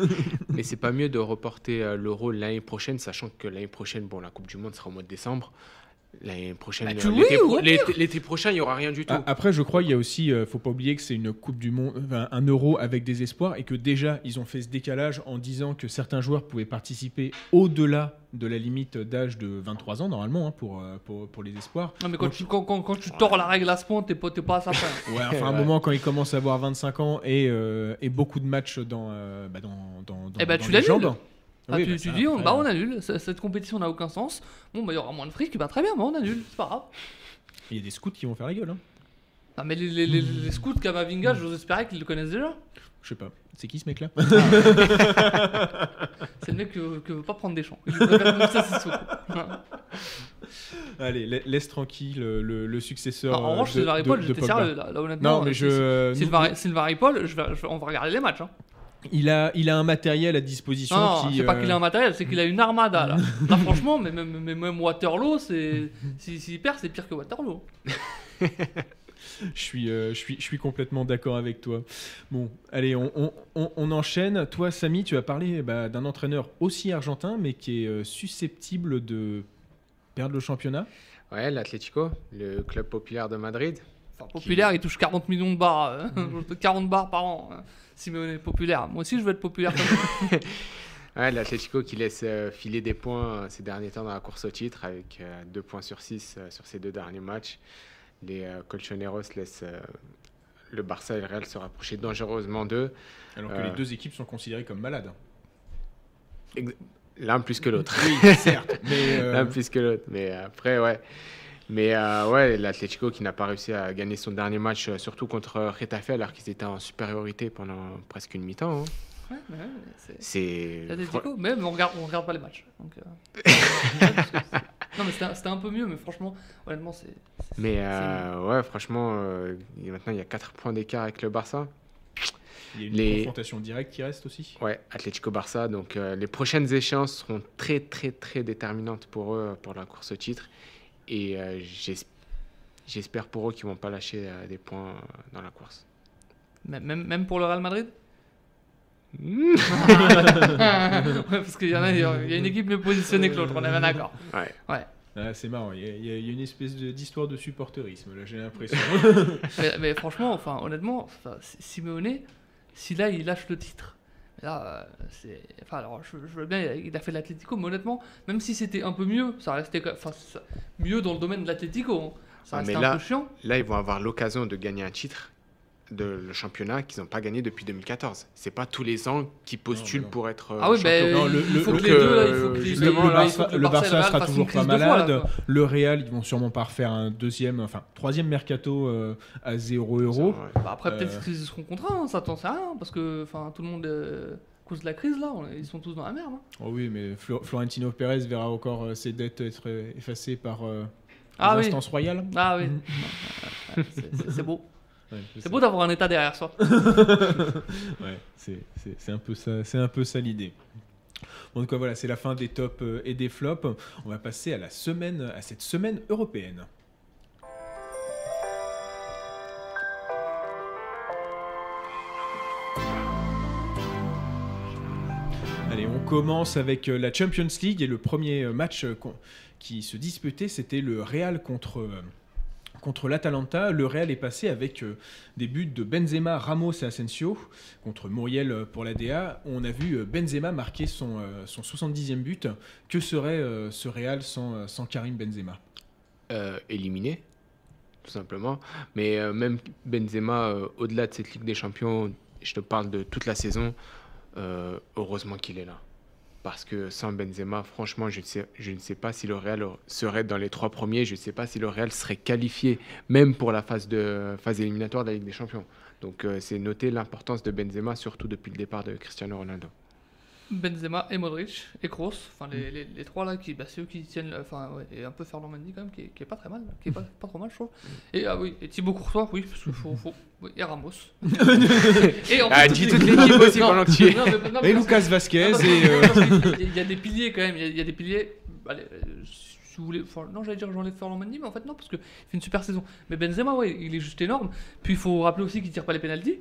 mais c'est pas mieux de reporter euh, l'Euro l'année prochaine, sachant que l'année prochaine, bon, la Coupe du Monde sera au mois de décembre. L'année prochaine, Bah, euh, l'été oui, pro- au l'été l'été prochain, il y aura rien du tout. Ah, Après, je crois, il y a aussi, euh, faut pas oublier que c'est une Coupe du Monde, enfin, un euro avec des espoirs et que déjà, ils ont fait ce décalage en disant que certains joueurs pouvaient participer au-delà de la limite d'âge de 23 ans, normalement, hein, pour, euh, pour, pour les espoirs. Non, mais quand Donc- tu, quand, quand- quand tu tords la règle à ce point, t'es pas, t'es pas à sa fin. Ouais, enfin, à un Ouais. moment, quand ils commencent à avoir 25 ans et, euh, et beaucoup de matchs dans, euh, bah, dans, dans, dans, Eh bah, dans tu les jambes. Ah, Oui, tu, bah, tu dis, on, bah, on annule. Cette compétition n'a aucun sens. Bon, bah, il y aura moins de fric, bah, très bien, bah, on annule. C'est pas grave. Il y a des scouts qui vont faire la gueule. Hein. Ah, mais les, les, les, les scouts Kamavinga, j'ose espérer qu'ils le connaissent déjà. Je sais pas. C'est qui ce mec-là C'est le mec que, que veut pas prendre des champs. Il. Allez, la- laisse tranquille le, le- successeur. en revanche, euh, Sylvain Ripoll, j'étais sérieux là, là, honnêtement. Non, mais euh, je. Sylvain, Sylvain Ripoll, je vais- je vais- on va regarder les matchs. Hein. Il a, il a un matériel à disposition Non, qui. c'est pas euh, qu'il a un matériel, c'est qu'il a une armada là. là, franchement, mais même, mais même Waterloo, c'est. S'il s'il perd, c'est pire que Waterloo. Je suis, euh, je suis, je suis complètement d'accord avec toi. Bon, allez, on, on- on- on enchaîne. Toi, Samy, tu as parlé bah, d'un entraîneur aussi argentin, mais qui est euh, susceptible de perdre le championnat. Ouais, l'Atlético, le club populaire de Madrid. Enfin, populaire, il touche 40 millions de bars, euh, 40 bars par an. Hein. Simeone est populaire. Moi aussi, je veux être populaire comme lui. Ouais, l'Atlético qui laisse euh, filer des points euh, ces derniers temps dans la course au titre avec 2 points sur 6 sur ces deux derniers matchs. Les euh, Colchoneros laissent euh, le Barça et le Real se rapprocher dangereusement d'eux, Alors que Euh. les deux équipes sont considérées comme malades. l'un plus que l'autre. Oui, certes. mais, euh, L'un plus que l'autre. Mais après, ouais. Mais euh, ouais, l'Atlético qui n'a pas réussi à gagner son dernier match, euh, surtout contre Retafe, alors qu'ils étaient en supériorité pendant presque une mi-temps. hein. Ouais, mais ouais, c'est. L'Atlético, même on regarde, on regarde pas les matchs. Donc, euh, non, mais c'était un peu mieux, mais franchement, honnêtement, c'est. Mais euh, ouais, franchement, euh, maintenant il y a 4 points d'écart avec le Barça. il y a une les- confrontation directe qui reste aussi. Ouais, Atlético-Barça. Donc euh, les prochaines échéances seront très, très, très déterminantes pour eux, pour la course au titre. Et euh, j'es- j'espère pour eux qu'ils vont pas lâcher euh, des points euh, dans la course. Même, même, pour le Real Madrid? Ouais, parce qu'il y en a, il y a une équipe mieux positionnée que l'autre, on est bien d'accord. Ouais. Ouais. Ah, c'est marrant, il y, a, il y une espèce d'histoire de supporterisme, là j'ai l'impression. mais, mais franchement, enfin, honnêtement, enfin, Simeone, si là il lâche le titre, là, euh, c'est. Enfin, alors, je, je veux bien, il a- fait l'Atlético, mais honnêtement, même si c'était un peu mieux, ça restait enfin, ça- mieux dans le domaine de l'Atlético. hein. Ça Ah, restait mais un là- peu chiant. Là, ils vont avoir l'occasion de gagner un titre de le championnat qu'ils n'ont pas gagné depuis 2014. C'est pas tous les ans qu'ils postulent Non, mais non. pour être euh, Ah oui, champion. ben Non, le- il le- faut donc, que les deux, là, il faut que justement, le Barça, que le Barça sera toujours pas malade. Le Real, ils vont sûrement pas refaire un deuxième, enfin troisième mercato euh, à 0 euros. Ouais. Bah après, peut-être Euh. qu'ils seront contraints, hein, ça t'en sait rien, parce que enfin, tout le monde, euh, à cause de la crise, là, ils sont tous dans la merde. hein. Oh oui, mais Flo- Florentino Pérez verra encore euh, ses dettes être effacées par euh, Ah les oui. instances royales. Ah oui, c'est beau. C'est beau d'avoir un état derrière soi. Ouais, c'est- un peu ça, c'est un peu ça l'idée. Bon, donc voilà, c'est la fin des tops euh, et des flops. On va passer à la semaine, à cette semaine européenne. Allez, on commence avec euh, la Champions League et le premier euh, match qui se disputait, c'était le Real contre, Contre l'Atalanta, le Real est passé avec euh, des buts de Benzema, Ramos et Asensio. Contre Muriel euh, pour la DA, on a vu euh, Benzema marquer son, euh, son 70e but. Que serait ce Real sans, Karim Benzema? Éliminé, tout simplement. Mais même Benzema, au-delà de cette Ligue des Champions, je te parle de toute la saison, heureusement qu'il est là. Parce que sans Benzema, franchement, je ne sais, pas si le Real serait dans les trois premiers. Je ne sais pas si le Real serait qualifié, même pour la phase, de, phase éliminatoire de la Ligue des Champions. Donc, euh, c'est noter l'importance de Benzema, surtout depuis le départ de Cristiano Ronaldo. Benzema et Modric et Kroos, enfin les, les, les trois là qui bah, c'est eux qui tiennent le- enfin ouais, et un peu Fernand Mendy quand même qui est, qui est pas très mal, qui est pas, pas trop mal je trouve. Et ah oui, et Thibaut Courtois, oui, parce qu'il faut, faut oui, et Ramos. et en Ah, dis toute l'équipe aussi Non, pendant que tu y es. non, mais- non, mais Et Lucas Vasquez et... euh, Il y a des piliers quand même, il y a, il y a des piliers. Allez, euh, si vous voulez, enfin, non, j'allais dire j'enlève Fernand Mendy, mais en fait non, parce qu'il fait une super saison. Mais Benzema, ouais, il est juste énorme. Puis il faut rappeler aussi qu'il tire pas les pénalties.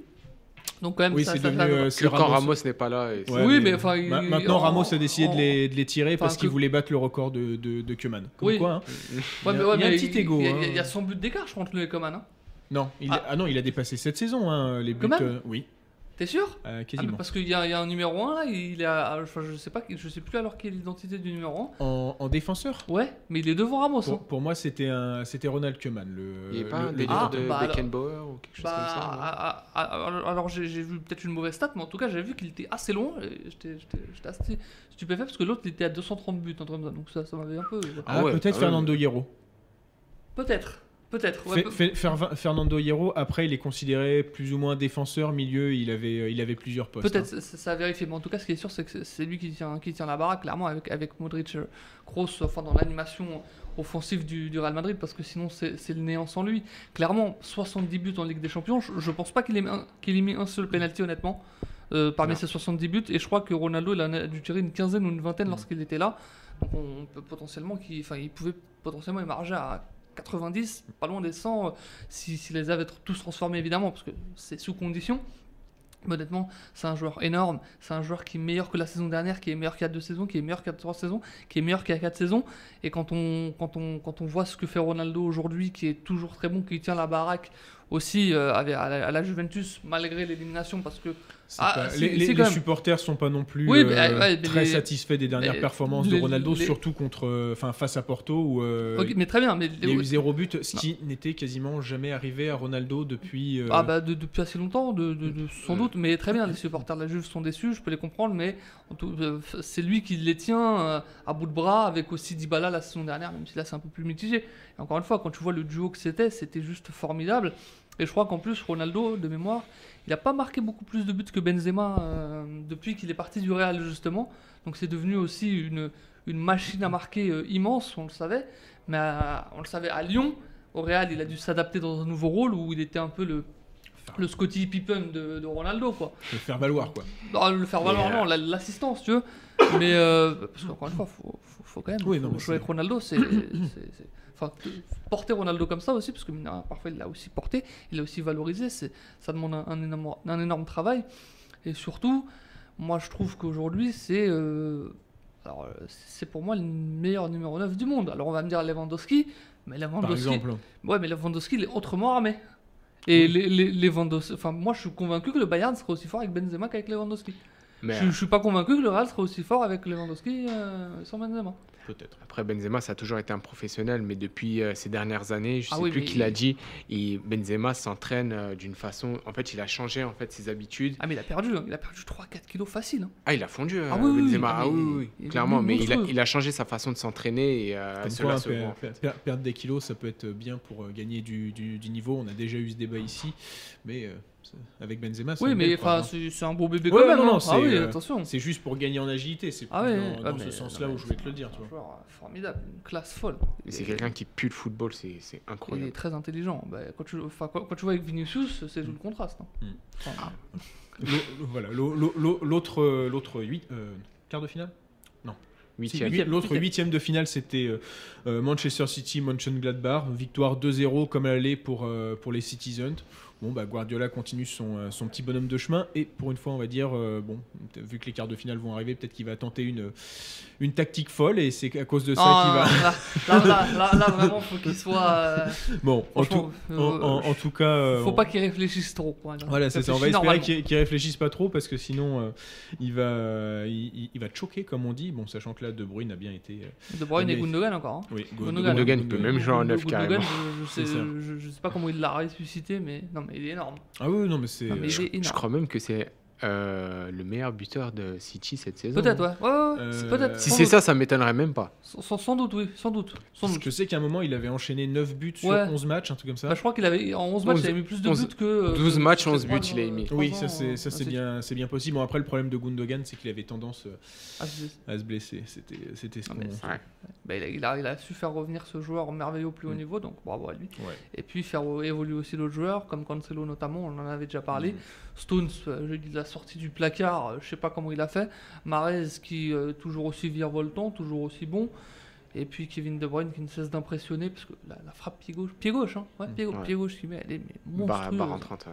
Donc quand même, Oui, ça, c'est ça- devenu... ça- euh, Que quand Ramos n'est pas là. et c'est- Ouais, Oui, mais enfin, il- Maintenant, en- Ramos a décidé de les, de les tirer enfin, parce qu'il que- voulait battre le record de, de, de. Comme Oui. quoi, hein. Ouais, Il y a- mais, ouais, il y a un petit ego, Il, y a- hein. il y a 100 buts d'écart, je crois, entre lui et Coman. Hein. Non, il, Ah. ah. non, il a dépassé cette saison, hein, les buts. Euh, oui, T'es sûr? Euh, Ah, quasiment. Parce qu'il y, a y a un numéro 1 là, il est à, enfin, je sais pas, je sais plus alors quelle est l'identité du numéro En, en défenseur? 1. Ouais, mais il est devant Ramos. pour, Hein. pour moi, c'était un, c'était Ronald Koeman. Le, Il n'y a pas le- un le délire Ah, de bah, alors- Beckenbauer ou quelque chose Bah, comme ça non? ah, ah, ah, alors j'ai vu peut-être une mauvaise stat, mais en tout cas j'ai vu qu'il était assez long. et J'étais j'étais- j'étais assez stupéfait parce que l'autre il était à 230 buts, truc comme ça. Donc ça, ça m'avait un peu. Ah, Ah ouais, peut-être ah Fernando Hierro. Peut-être, peut-être. ouais, Fe- peu- Fe- Fer- Fernando Hierro, après, il est considéré plus ou moins défenseur, milieu. Il avait, euh, il avait plusieurs postes. Peut-être, hein. ça, ça a vérifié, mais en tout cas, ce qui est sûr, c'est que c'est- lui qui tient, qui tient la baraque, clairement, avec, avec Modric, euh, Kroos, enfin, dans l'animation offensive du, du Real Madrid, parce que sinon, c'est le néant sans lui. Clairement, 70 buts en Ligue des Champions, je, je pense pas qu'il ait, mis un- qu'il ait mis un seul penalty, honnêtement, euh, parmi Non. ces 70 buts, et je crois que Ronaldo, il en a dû tirer une quinzaine ou une vingtaine Mm. lorsqu'il était là. Donc, on peut potentiellement, enfin, il pouvait potentiellement émarger à 90, pas loin des 100, euh, si- s'il les avait tous transformés, évidemment, parce que c'est sous condition. Mais honnêtement, c'est un joueur énorme. C'est un joueur qui est meilleur que la saison dernière, qui est meilleur qu'il y a deux saisons, qui est meilleur qu'il y a trois saisons, qui est meilleur qu'il y a quatre saisons. Et quand on, voit ce que fait Ronaldo aujourd'hui, qui est toujours très bon, qui tient la baraque aussi euh, à, la, Juventus, malgré l'élimination, parce que Ah, pas- les, les- les même. supporters sont pas non plus Oui, euh, mais, ouais, mais très les- satisfaits des dernières performances de Ronaldo, surtout contre, euh, enfin face à Porto où euh, Ok, mais très bien. Mais il y a eu zéro but, ce qui n'était quasiment jamais arrivé à Ronaldo depuis. euh, Ah bah de- depuis assez longtemps, de, de- de- sans doute, mais très bien, les supporters de la Juve sont déçus, je peux les comprendre, mais c'est lui qui les tient à bout de bras, avec aussi Dybala la saison dernière, même si là c'est un peu plus mitigé. Et encore une fois, quand tu vois le duo que c'était, c'était juste formidable. Et je crois qu'en plus, Ronaldo, de mémoire, il n'a pas marqué beaucoup plus de buts que Benzema euh, depuis qu'il est parti du Real, justement. Donc c'est devenu aussi une, une machine à marquer euh, immense, on le savait. Mais à- on le savait à Lyon, au Real, il a dû s'adapter dans un nouveau rôle où il était un peu le, le Scottie Pippen de, de Ronaldo, quoi. le faire valoir quoi. Non, le faire valoir, euh, non, la- l'assistance, tu veux. Mais, euh, parce qu'encore une fois, faut, faut, faut quand même Oui, faut non, mais jouer avec Ronaldo, c'est. Enfin, porter Ronaldo comme ça aussi, parce que parfois il l'a aussi porté, il l'a aussi valorisé, c'est- ça demande un, un énorme, un énorme travail. Et surtout, moi je trouve qu'aujourd'hui, c'est. euh, alors, c'est pour moi le meilleur numéro 9 du monde. Alors on va me dire Lewandowski, mais Lewandowski. Ouais, mais Lewandowski, il est autrement armé. Et les, les, enfin, moi, je suis convaincu que le Bayern sera aussi fort avec Benzema qu'avec Lewandowski. Mais je, je suis pas convaincu que le Real sera aussi fort avec Lewandowski euh, sans Benzema. Peut-être. Après, Benzema, ça a toujours été un professionnel, mais depuis euh, ces dernières années, je Ah sais oui, plus qui l'a dit, il- Benzema s'entraîne euh, d'une façon. En fait, il a changé en fait ses habitudes. Ah, mais il a perdu, hein. il a perdu 3-4 kilos facile. hein. Ah, il a fondu, euh, Ah oui, oui, Benzema. oui. Ah Ah, oui, il clairement. Mais il a, il changé sa façon de s'entraîner et euh, cela quoi, se voit. per- perdre des kilos, ça peut être bien pour euh, gagner du, du- du niveau. On a déjà eu ce débat ici, mais euh, avec Benzema, c'est Oui, mais enfin, hein. c'est c'est un beau bébé Ouais, quand même. non, non, hein. c'est, ah oui, euh, attention. C'est juste pour gagner en agilité. C'est Ah ouais, dans, ah, ce sens-là non, où je voulais te c'est le dire. Tu vois. joueur formidable, une classe folle. Et C'est est- quelqu'un qui pue le football, c'est c'est Il est incroyable. très intelligent. Bah, quand, tu, enfin, quand, quand tu vois avec Vinicius, c'est tout le contraste. hein. Mm. Enfin, Voilà, l'au- l'au- l'au- l'autre, euh, l'autre huit, euh, quart de finale? Huitième, L'autre huitième. de finale, c'était euh, euh, Manchester City, Mönchengladbach. Victoire 2-0 comme elle allait pour, euh, pour les Citizens. Bon, bah, Guardiola continue son, euh, son petit bonhomme de chemin. Et pour une fois, on va dire, euh, bon, vu que les quarts de finale vont arriver, peut-être qu'il va tenter une, une tactique folle. Et c'est à cause de ça Ah, qu'il va. là, là, là, là, là, vraiment, faut qu'il soit. euh, Bon, en tout, en, euh, en- en tout cas. euh, faut on- pas qu'il réfléchisse trop. Voilà, Voilà, c'est ça. On va espérer qu'il qu'il réfléchisse pas trop parce que sinon, euh, il va, il, il- va choquer, comme on dit. Bon, sachant que là, De Bruyne a bien été. euh, De Bruyne et Gundogan encore. hein. oui, Gundogan. Gundogan, il peut même jouer en neuf Gundogan, carrément. Je, je sais, je, je sais pas comment il l'a ressuscité, mais non, mais il est énorme. Ah oui, non, mais c'est. Mais il est Je énorme. crois même que c'est euh, le meilleur buteur de City cette saison. Peut-être, ouais. Ouais, ouais, ouais, c'est Euh. Si c'est ça, ça m'étonnerait même pas. Sans, doute, oui, sans doute. Sans Parce doute. que je sais qu'à un moment, il avait enchaîné 9 buts sur Ouais. 11 matchs, un truc comme ça. Bah, je crois qu'il avait en 11 matchs, 11 il avait mis plus de 11 buts que. euh, 12 que- matchs, que 11 trois buts, il a mis. oui, ça c'est bien c'est bien possible. Bon après le problème de Gundogan c'est qu'il avait tendance euh, Ah, à se blesser. C'était c'était ce qu'on. bah, il, a, il, a, il a su faire revenir ce joueur merveilleux au plus haut Mm. niveau, donc bravo à lui. Et puis faire évoluer aussi d'autres joueurs, comme Cancelo notamment, on en avait déjà parlé. Mm. Stones, je dis, l'a sorti du placard, euh, je sais pas comment il a fait. Marez qui euh, toujours aussi virevoltant, toujours aussi bon. Et puis Kevin De Bruyne qui ne cesse d'impressionner, parce que la, la frappe pied gauche, pied gauche, hein, ouais, pied, gau- Ouais. pied gauche qu'il met, elle est mais Barre, monstrueuse. barre en 30, ouais.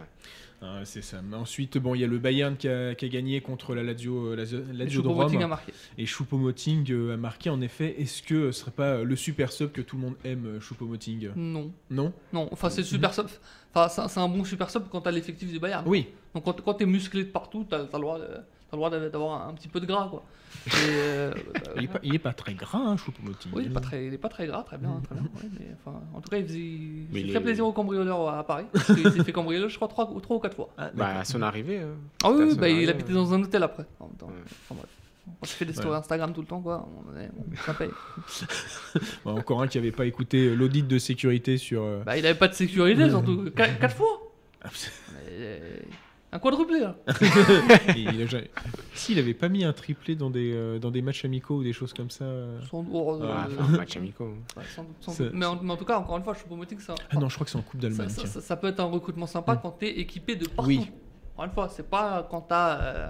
Ah, c'est ça. Mais ensuite bon il y a le Bayern qui a, qui a gagné contre la Lazio euh, la Lazio de Choupo-Moting a Rome marqué. et Choupo-Moting euh, a marqué en effet. Est-ce que ce serait pas le super sub que tout le monde aime euh, Choupo-Moting? Non, Non? Non, enfin c'est super sub. Enfin, c'est un- bon super sub quand t'as l'effectif du Bayern. Oui. Donc quand, quand t'es musclé de partout, t'as as le droit, de- le droit d'avoir- un, petit peu de gras, quoi. Et, euh, bah, Il est pas, il est pas très gras hein, Choupo-Moting. Oui, il est pas très, il est pas très gras, très bien, Mm. très bien. ouais, mais, enfin, en tout cas, il faisait, il il très est- plaisir aux cambrioleurs à Paris. Parce qu'il s'est fait cambrioler, je crois, trois, ou trois ou quatre fois. Ah, Bah, à son arrivée. euh, Ah oui, bah, il arrivée, habitait euh. dans un hôtel après. En même temps. Ouais. Enfin, bref. On se fait des stories Ouais. Instagram tout le temps, quoi. bon, ça paye. Encore un qui avait pas écité euh, l'audit de sécurité sur. euh, Bah, il avait pas de sécurité, surtout. Qua- quatre fois Mais, Un quadruplé, là. Et il a jamais- S'il avait pas mis un triplé dans des, euh, dans des matchs amicaux ou des choses comme ça. euh. Sans, oh, Ouais, euh, un match amical. ouais, sans doute, sans Ça- doute. Mais, en, mais en tout cas, encore une fois, Choupo-Moting, ça. Ah non, je crois que c'est en Coupe Ça, d'Allemagne. ça- tiens. ça- ça peut être un recrutement sympa Mm. quand tu es équipé de partout. Oui. Encore une fois, c'est pas quand t'as euh,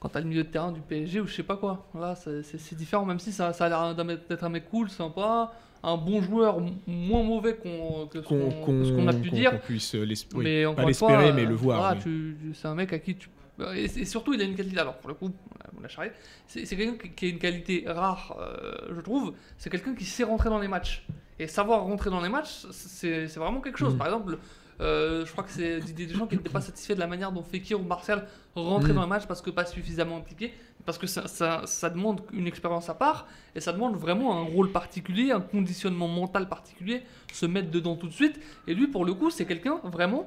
quand t'as le milieu de terrain du PSG ou je sais pas quoi. Là, c'est- c'est c'est différent, même si ça, ça a l'air d'un mec- d'être un mec cool, sympa, un bon joueur, moins mauvais qu'on que ce Qu'on a pu dire. qu'on puisse euh, oui, mais pas l'espérer, euh, mais le voir. voilà, oui. tu- tu- c'est un mec à qui tu. Et, et surtout, il a une qualité. Alors, pour le coup, on l'a charré. C'est quelqu'un qui, a une qualité rare, euh, je trouve. C'est quelqu'un qui sait rentrer dans les matchs. Et savoir rentrer dans les matchs, c'est c'est vraiment quelque chose. Mm. Par exemple, euh, je crois que c'est Didier Deschamps qui n'était pas satisfait de la manière dont Fekir ou Martial rentraient Mm. dans le match parce que pas suffisamment impliqués. Parce que ça, ça, ça demande une expérience à part et ça demande vraiment un rôle particulier, un conditionnement mental particulier, se mettre dedans tout de suite. Et lui, pour le coup, c'est quelqu'un vraiment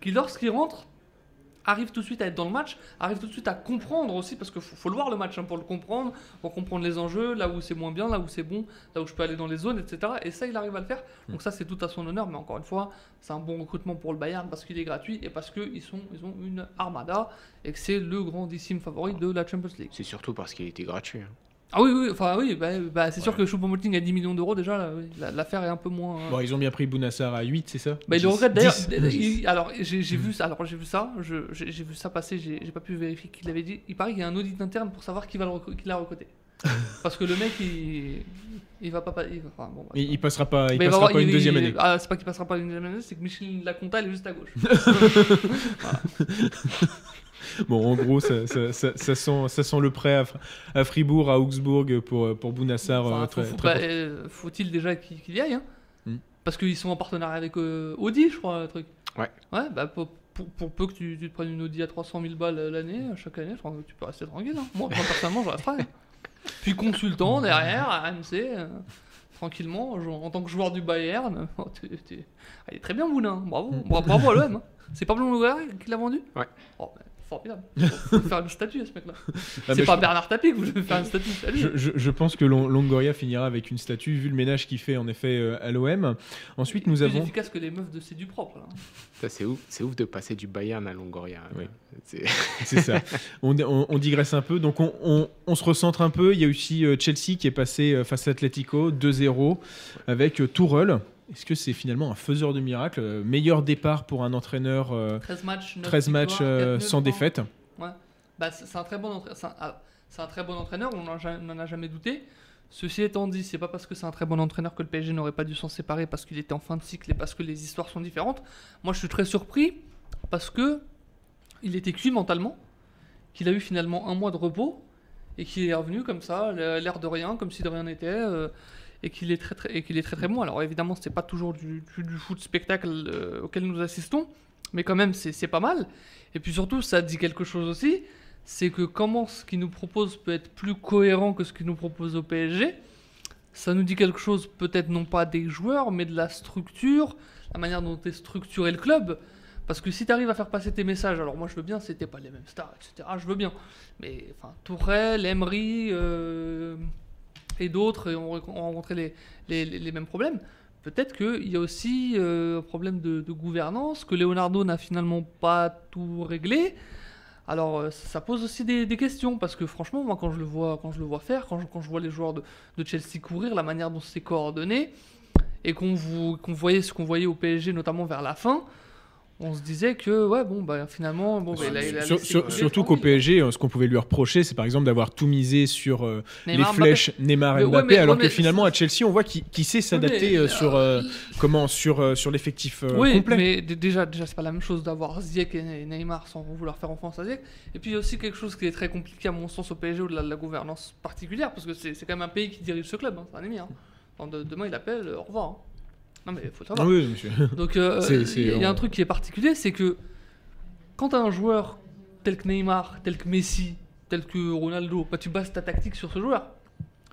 qui, lorsqu'il rentre, arrive tout de suite à être dans le match, arrive tout de suite à comprendre aussi, parce qu'il faut, faut le voir le match hein, pour le comprendre, pour comprendre les enjeux, là où c'est moins bien, là où c'est bon, là où je peux aller dans les zones, etc. Et ça, il arrive à le faire. Donc ça, c'est tout à son honneur, mais encore une fois, c'est un bon recrutement pour le Bayern parce qu'il est gratuit et parce qu'ils ils ont une armada et que c'est le grandissime favori de la Champions League. C'est surtout parce qu'il était gratuit. hein. Ah oui, oui, enfin oui, bah, bah, c'est sûr que Choupo-Moting a 10 millions d'euros déjà, là, oui, la- l'affaire est un peu moins... euh, Bon, ils ont bien pris Bounassar à 8, c'est ça? Bah, il le 10. regrette d'ailleurs. 10. il- Alors j'ai j'ai vu ça. Alors j'ai vu ça. je- J'ai j'ai vu ça passer. J'ai j'ai pas pu vérifier qui l'avait dit. Il paraît qu'il y a un audit interne pour savoir qui va le reco- qui l'a recruté. Parce que le mec il il va pas. Il, va- enfin, bon. Il, il passera pas, il Mais va passera voir- pas une il- deuxième il- année. Ah, c'est pas qu'il passera pas une deuxième année, c'est que Michel Laconta, elle est juste à gauche. Bon, en gros, ça, ça, ça, ça sent, ça sent le prêt à, Fr- à Fribourg, à Augsbourg pour, pour Bounassar. Enfin, euh, faut- très, faut, très euh, Faut-il déjà qu'il y aille hein Hmm. Parce qu'ils sont en partenariat avec euh, Audi, je crois, le truc. Ouais. Ouais, bah pour, pour, pour peu que tu, tu te prennes une Audi à 300 000 balles l'année, chaque année, je crois que tu peux rester tranquille. hein. Moi, moi, personnellement, je resterai. Puis consultant derrière, à AMC, euh, tranquillement, en tant que joueur du Bayern. oh, Ah, il est très bien, Moulin. Bravo, Hmm. Bra- bravo à l'OM. hein. C'est Pablo Longoria qui l'a vendu Ouais. Oh, bah, formidable. Faut faire une statue à ce mec-là. Ah, c'est pas je- Bernard Tapie que vous devez faire une statue. Je, je- je pense que Long- Longoria finira avec une statue, vu le ménage qu'il fait en effet euh, à l'OM. Ensuite, nous plus avons. efficace que les meufs de C'est du propre. C'est ouf, c'est ouf de passer du Bayern à Longoria. Oui. C'est- ça. On, on- on digresse un peu. Donc, on, on- on se recentre un peu. Il y a aussi euh, Chelsea qui est passé euh, face à Atletico 2-0 avec Tourelle. Est-ce que c'est finalement un faiseur de miracles Euh, Meilleur départ pour un entraîneur euh, 13 matchs, 9 13 matchs victoires, euh, 4 nuls, sans défaite. Bah, c'est un très bon un, ah, un très bon entraîneur, on n'en a jamais douté. Ceci étant dit, c'est pas parce que c'est un très bon entraîneur que le PSG n'aurait pas dû s'en séparer parce qu'il était en fin de cycle et parce que les histoires sont différentes. Moi, je suis très surpris parce que il était cuit mentalement, qu'il a eu finalement un mois de repos et qu'il est revenu comme ça, l'air de rien, comme si de rien n'était, euh, et qu'il est très très et qu'il est très très bon. Alors évidemment, c'est pas toujours du, du, foot spectacle euh, auquel nous assistons, mais quand même, c'est pas mal. Et puis surtout, ça dit quelque chose aussi, c'est que comment ce qu'il nous propose peut être plus cohérent que ce qu'il nous propose au PSG. Ça nous dit quelque chose peut-être non pas des joueurs, mais de la structure, la manière dont est structuré le club. Parce que si tu arrives à faire passer tes messages, alors moi je veux bien, c'était pas les mêmes stars, etc. Je veux bien. Mais enfin, Tourelle, Emery euh, et d'autres ont, rencontré les, les, mêmes problèmes. Peut-être qu'il y a aussi euh, un problème de, gouvernance, que Leonardo n'a finalement pas tout réglé. Alors euh, ça pose aussi des, questions, parce que franchement, moi quand je le vois, quand je le vois faire, quand je, vois les joueurs de Chelsea courir, la manière dont c'est coordonné, et qu'on voyait ce qu'on voyait au PSG notamment vers la fin, on se disait que ouais bon bah finalement bon surtout qu'au PSG euh, ce qu'on pouvait lui reprocher c'est par exemple d'avoir tout misé sur euh, les flèches Neymar et Mbappé alors que finalement à Chelsea on voit qu'il sait s'adapter euh, sur comment sur sur l'effectif oui, complet mais déjà déjà c'est pas la même chose d'avoir Ziyech et Neymar sans vouloir faire enfance à Ziyech et puis il y a aussi quelque chose qui est très compliqué à mon sens au PSG au-delà de la gouvernance particulière parce que c'est quand même un pays qui dirige ce club hein, c'est un ennemi hein. demain il appelle au revoir hein. Non, mais il faut savoir. Oui, monsieur. Donc, euh, il y a un truc qui est particulier, c'est que quand tu as un joueur tel que Neymar, tel que Messi, tel que Ronaldo, bah, tu bases ta tactique sur ce joueur.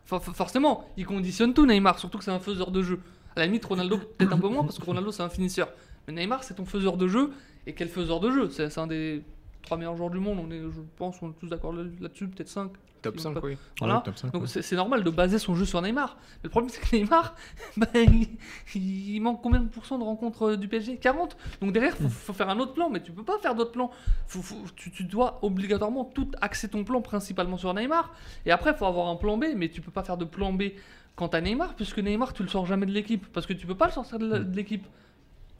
forcément, il conditionne tout, Neymar, surtout que c'est un faiseur de jeu. À la limite, Ronaldo, peut-être un peu moins, parce que Ronaldo, c'est un finisseur. Mais Neymar, c'est ton faiseur de jeu. Et quel faiseur de jeu? C'est un des trois meilleurs joueurs du monde, on est, je pense, on est tous d'accord là-dessus, peut-être 5. Top 5, oui. Voilà. Donc c'est normal de baser son jeu sur Neymar. Mais le problème, c'est que Neymar, bah, il, manque combien de pourcents de rencontres euh, du PSG 40. Donc derrière, il faut, faire un autre plan, mais tu peux pas faire d'autres plans. tu, dois obligatoirement tout axer ton plan principalement sur Neymar. Et après, il faut avoir un plan B, mais tu peux pas faire de plan B quant à Neymar, puisque Neymar, tu le sors jamais de l'équipe. Parce que tu peux pas le sortir de mm. l'équipe.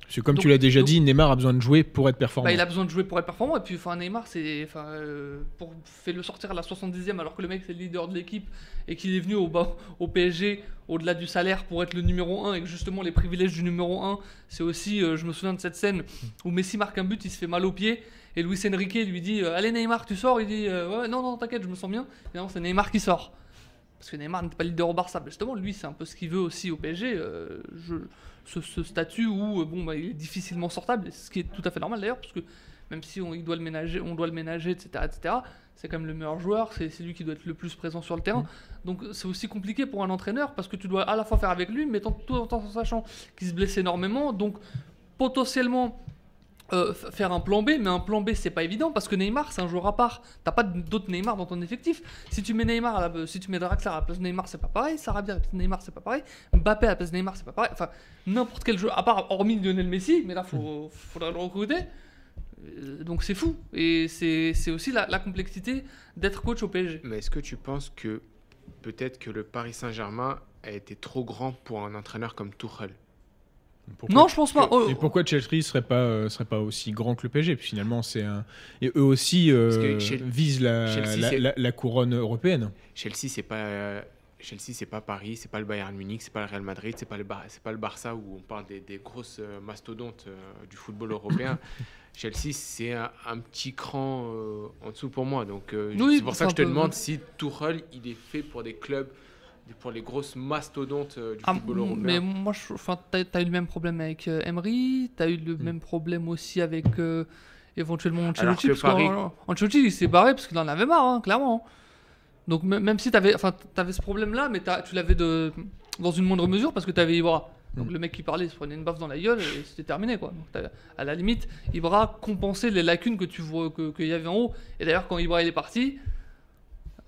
Parce que comme tu l'as déjà dit, Neymar a besoin de jouer pour être performant. Bah, il a besoin de jouer pour être performant. Et puis enfin, Neymar, c'est enfin, euh, pour fait le sortir à la 70e alors que le mec c'est le leader de l'équipe et qu'il est venu au, au PSG au-delà du salaire pour être le numéro 1 et que justement les privilèges du numéro 1, c'est aussi, euh, je me souviens de cette scène où Messi marque un but, il se fait mal au pied et Luis Enrique lui dit euh, Allez Neymar, tu sors Il dit ouais, Non, non, t'inquiète, je me sens bien. Et non, c'est Neymar qui sort. Parce que Neymar n'est pas leader au Barça. Justement, lui, c'est un peu ce qu'il veut aussi au PSG. je ce, statut où euh, bon, bah, il est difficilement sortable, ce qui est tout à fait normal d'ailleurs, parce que même si on, il doit le ménager, on doit le ménager, etc., etc., c'est quand même le meilleur joueur, c'est lui qui doit être le plus présent sur le terrain. Mm. Donc c'est aussi compliqué pour un entraîneur parce que tu dois à la fois faire avec lui, mais tout en sachant qu'il se blesse énormément. Donc potentiellement euh, faire un plan B, mais un plan B c'est pas évident parce que Neymar c'est un joueur à part. T'as pas d'autres Neymar dans ton effectif. Si tu mets Neymar, à la, si tu mets Draxler à la place de Neymar, c'est pas pareil. Sarabia à la place de Neymar, c'est pas pareil. Mbappé à la place de Neymar, c'est pas pareil. Enfin, n'importe quel joueur, à part hormis Lionel Messi, mais là faut, faudra le recruter. Euh, donc c'est fou et c'est aussi la, la complexité d'être coach au PSG. Mais est-ce que tu penses que peut-être que le Paris Saint-Germain a été trop grand pour un entraîneur comme Tuchel? Non, je pense pas. Oh. Et pourquoi Chelsea serait pas euh, serait pas aussi grand que le PSG Puis finalement, c'est un... et eux aussi euh, visent la, la, couronne européenne. Chelsea, c'est pas Chelsea, c'est pas Paris, c'est pas le Bayern Munich, c'est pas le Real Madrid, c'est pas le c'est pas le Barça où on parle des, des grosses euh, mastodontes du football européen. Chelsea, c'est un, petit cran en dessous pour moi. Donc c'est pour ça que je te demande si Tuchel, il est fait pour des clubs pour les grosses mastodontes euh, du ah, football européen. Mais moi, tu as, eu le même problème avec euh, Emery, tu as eu le hmm. même problème aussi avec euh, éventuellement Ancelotti. Parce Paris... Ancelotti, il s'est barré parce qu'il en avait marre, hein, clairement. Donc même si tu avais, avais, ce problème-là, mais tu l'avais dans une moindre mesure parce que tu avais Ibra. Donc hmm. le mec qui parlait, il se prenait une baffe dans la gueule et c'était terminé. quoi. Donc, à la limite, Ibra compensait les lacunes que tu vois qu'il y avait en haut. Et d'ailleurs, quand Ibra il est parti,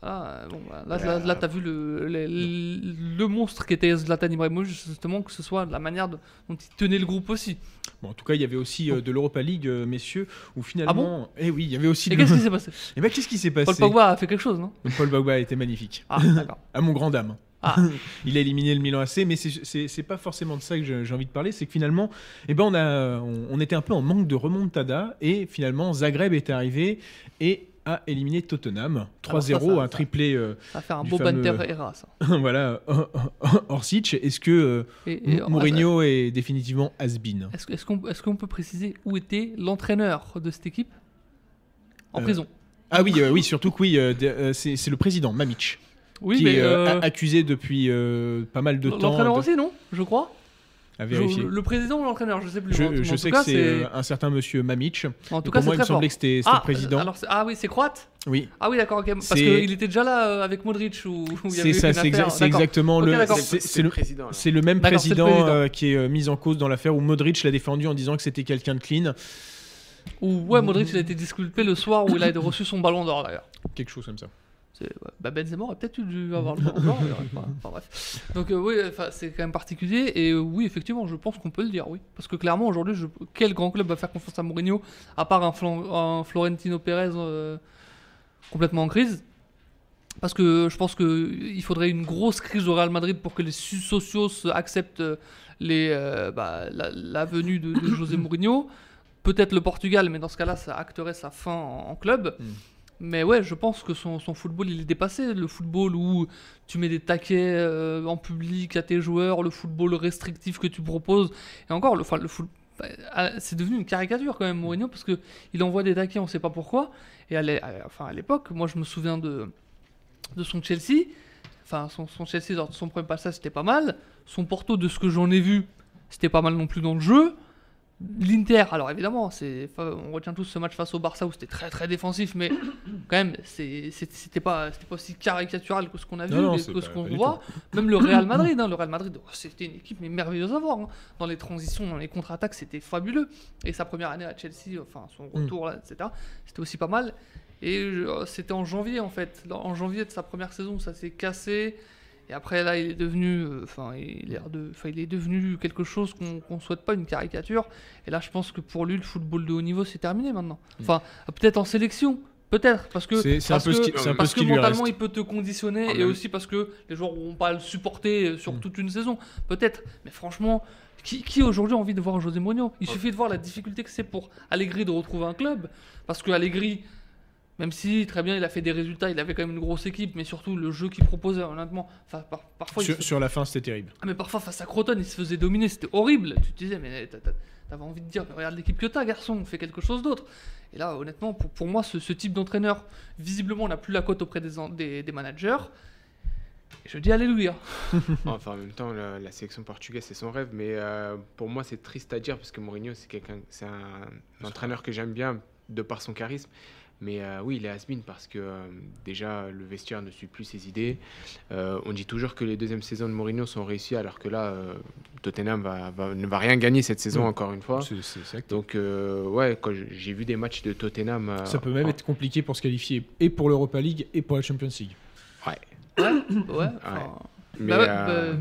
ah, bon, bah, là, là, t'as vu le, le, monstre qui était Zlatan Ibrahimovic, justement, que ce soit la manière dont il tenait le groupe aussi. Bon, en tout cas, il y avait aussi euh, de l'Europa League, euh, messieurs, où finalement. Ah bon? Eh oui, il y avait aussi. Et qu'est-ce qui s'est passé? Eh ben, qu'est-ce qui s'est passé? Paul Pogba a fait quelque chose, non? Paul Pogba a été magnifique. Ah, d'accord. à mon grand dame. Ah. il a éliminé le Milan AC, mais c'est pas forcément de ça que j'ai envie de parler. C'est que finalement, eh ben on, a, on, était un peu en manque de remontada et finalement Zagreb est arrivé et a éliminé Tottenham. Alors ça, 3-0, ça- un triplé euh, Ça va faire un beau fameux- banter era, ça. voilà, Orsic. Est-ce que euh, Et- et- Mourinho est définitivement has-been? Est-ce qu'on est-ce qu'on peut préciser où était l'entraîneur de cette équipe? En Euh, prison. Ah oui, euh, oui, surtout que oui, c'est c'est le président, Mamic, Oui, qui mais est euh, euh, accusé depuis euh, pas mal de temps. l'entraîneur de- aussi, non? Je crois. À Je- vérifier. le président ou l'entraîneur, je sais plus. Je, Mais en- mais je en sais tout cas, que c'est euh, un certain monsieur Mamic. En tout cas, pour moi, il me semblait que c'était c'était Ah, le président. alors, ah oui, c'est croate? Oui, Ah oui, d'accord. Parce C'est- qu'il était déjà là euh, avec Modric ou c'est ça, c'est exa- exactement Ok, le. c'est- le, président. là. c'est le même le président, euh, qui est euh, mis en cause dans l'affaire où Modric l'a défendu en disant que c'était quelqu'un de clean, Ou ouais, Modric il a été disculpé le soir où il a reçu son ballon d'or d'ailleurs. quelque chose comme ça. Bah Benzema aurait peut-être dû avoir le ballon d'or. enfin, bref. Donc euh, oui, c'est quand même particulier et euh, oui, effectivement, je pense qu'on peut le dire, oui. Parce que clairement aujourd'hui, je... quel grand club va faire confiance à Mourinho à part un, Flan- un Florentino Pérez euh, complètement en crise? Parce que je pense qu'il faudrait une grosse crise au Real Madrid pour que les socios acceptent les, bah, la, la venue de, de José Mourinho. Peut-être le Portugal, mais dans ce cas-là, ça acterait sa fin en, en club. Mm. Mais ouais, je pense que son, football, il est dépassé. Le football où tu mets des taquets euh, en public à tes joueurs, le football restrictif que tu proposes. Et encore, le, bah, ah, c'est devenu une caricature quand même, Mourinho, parce que il envoie des taquets, on sait pas pourquoi. Et à l'époque, moi, je me souviens de, son Chelsea. Enfin, son, son Chelsea, son premier passage, c'était pas mal. Son Porto, de ce que j'en ai vu, c'était pas mal non plus dans le jeu. L'Inter, alors évidemment, c'est, on retient tous ce match face au Barça où c'était très très défensif, mais quand même, c'était pas, aussi caricatural que ce qu'on a vu, Non, non, que ce qu'on voit. Même le Real Madrid, hein, le Real Madrid, oh, c'était une équipe mais merveilleuse à voir. hein. Dans les transitions, dans les contre-attaques, c'était fabuleux. Et sa première année à Chelsea, enfin son Mm. retour là, etc., c'était aussi pas mal. Et euh, c'était en janvier en fait, en janvier de sa première saison, ça s'est cassé. Et après là, il est devenu, euh, enfin, il, est de, enfin, il est devenu quelque chose qu'on qu'on souhaite pas, une caricature. Et là, je pense que pour lui, le football de haut niveau, c'est terminé maintenant. Enfin, peut-être en sélection, peut-être, parce que C'est c'est un parce peu ce que- qui, c'est un peu parce ce que qui lui mentalement, il peut te conditionner Ah, et aussi parce que les joueurs vont pas le supporter euh, sur Mm. toute une saison. Peut-être, mais franchement, qui, qui aujourd'hui a envie de voir José Mourinho? Il Ouais. suffit de voir la difficulté que c'est pour Allegri de retrouver un club. Parce que Allegri, même si très bien, il a fait des résultats, il avait quand même une grosse équipe, mais surtout le jeu qu'il proposait, honnêtement, enfin, par- parfois, Sur, se- sur la fin, c'était terrible. ah, mais parfois face à Croton, il se faisait dominer, c'était horrible. Tu te disais, mais t'as- t'avais envie de dire, mais regarde l'équipe que t'as, garçon, fais quelque chose d'autre. Et là, honnêtement, pour, pour moi, ce, ce type d'entraîneur, visiblement, on n'a plus la cote auprès des, en- des, des managers. Et je dis Alléluia. Enfin, en même temps, la, la sélection portugaise, c'est son rêve. Mais euh, pour moi, c'est triste à dire parce que Mourinho, c'est quelqu'un, c'est un, entraîneur que j'aime bien de par son charisme. Mais euh, oui, il est has parce que euh, déjà, le vestiaire ne suit plus ses idées. Euh, on dit toujours que les deuxièmes saisons de Mourinho sont réussies, alors que là, euh, Tottenham va, va- ne va rien gagner cette saison, encore une fois. C'est- c'est- c'est acté. Donc, euh, ouais, quand j'ai- vu des matchs de Tottenham. euh, Ça peut même en- être compliqué pour se qualifier et pour l'Europa League et pour la Champions League. Ouais. Ouais, ouais. Mais, bah ouais, euh,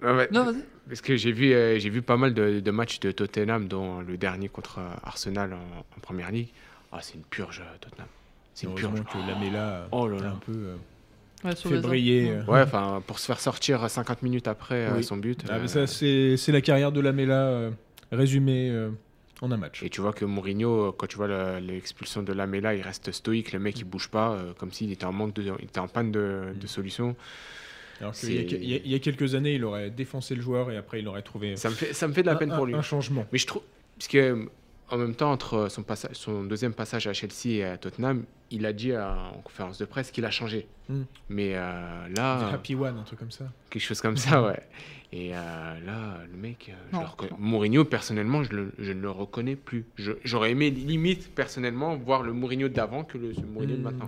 bah, ouais, ouais. non, vas-y. Parce que j'ai vu, euh, j'ai vu pas mal de, de matchs de Tottenham, dont le dernier contre Arsenal en, en première ligue. Ah, c'est une purge, euh, Tottenham. C'est une purge. que Lamela Oh là a là. un peu euh, Ouais, fait briller. euh. Ouais, enfin, pour se faire sortir 50 minutes après euh, son but. Ah, euh, ça, c'est c'est la carrière de Lamela euh, résumée euh, en un match. et tu vois que Mourinho, quand tu vois le- l'expulsion de Lamela, il reste stoïque, le mec il bouge pas, euh, comme s'il était en manque de, il était en panne de, de Mm. solution. Alors qu'il y, a- y y quelques années, il aurait défoncé le joueur et après, il aurait trouvé Ça me fait, ça me fait de la un- peine un- pour lui. un changement. Mais je trouve, parce que en même temps, entre son, passage, son deuxième passage à Chelsea et à Tottenham, il a dit en conférence de presse qu'il a changé. Mm. Mais euh, là, Happy One, un truc comme ça. quelque chose comme ça, ouais. Et euh, là, le mec, euh, je Non, le. Mourinho, personnellement, je, le- je ne le reconnais plus. J'aurais aimé, limite, personnellement, voir le Mourinho d'avant que le ce Mourinho de Mm. maintenant.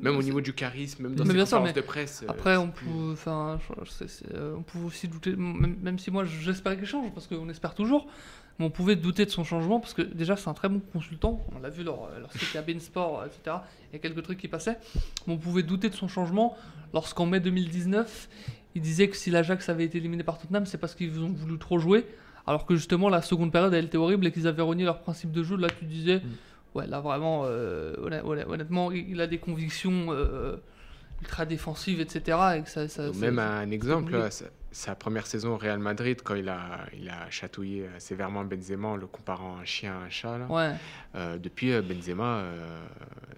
Même au niveau du charisme, même dans Mais ses sûr, conférences de presse. euh, Après, on plus- peut, pouvait aussi douter, même, même si moi j'espérais qu'il change, parce qu'on espère toujours, mais on pouvait douter de son changement, parce que déjà c'est un très bon consultant, on l'a vu lors, lorsqu'il était à Sport, etc. Il y a quelques trucs qui passaient, mais on pouvait douter de son changement lorsqu'en mai 2019, il disait que si l'Ajax avait été éliminé par Tottenham, c'est parce qu'ils ont voulu trop jouer, alors que justement la seconde période elle était horrible et qu'ils avaient renié leur principe de jeu. Là, tu disais, Mm. ouais, là vraiment, euh, honn- honn- honnêtement, il a des convictions. euh, ultra défensive, etc. Et que ça, ça- Ou ça- Même ça- un exemple, compliqué. Sa, première saison au Real Madrid, quand il a, il a chatouillé euh, sévèrement Benzema en le comparant à un chien à un chat. là. Ouais. Euh, depuis, euh, Benzema, euh,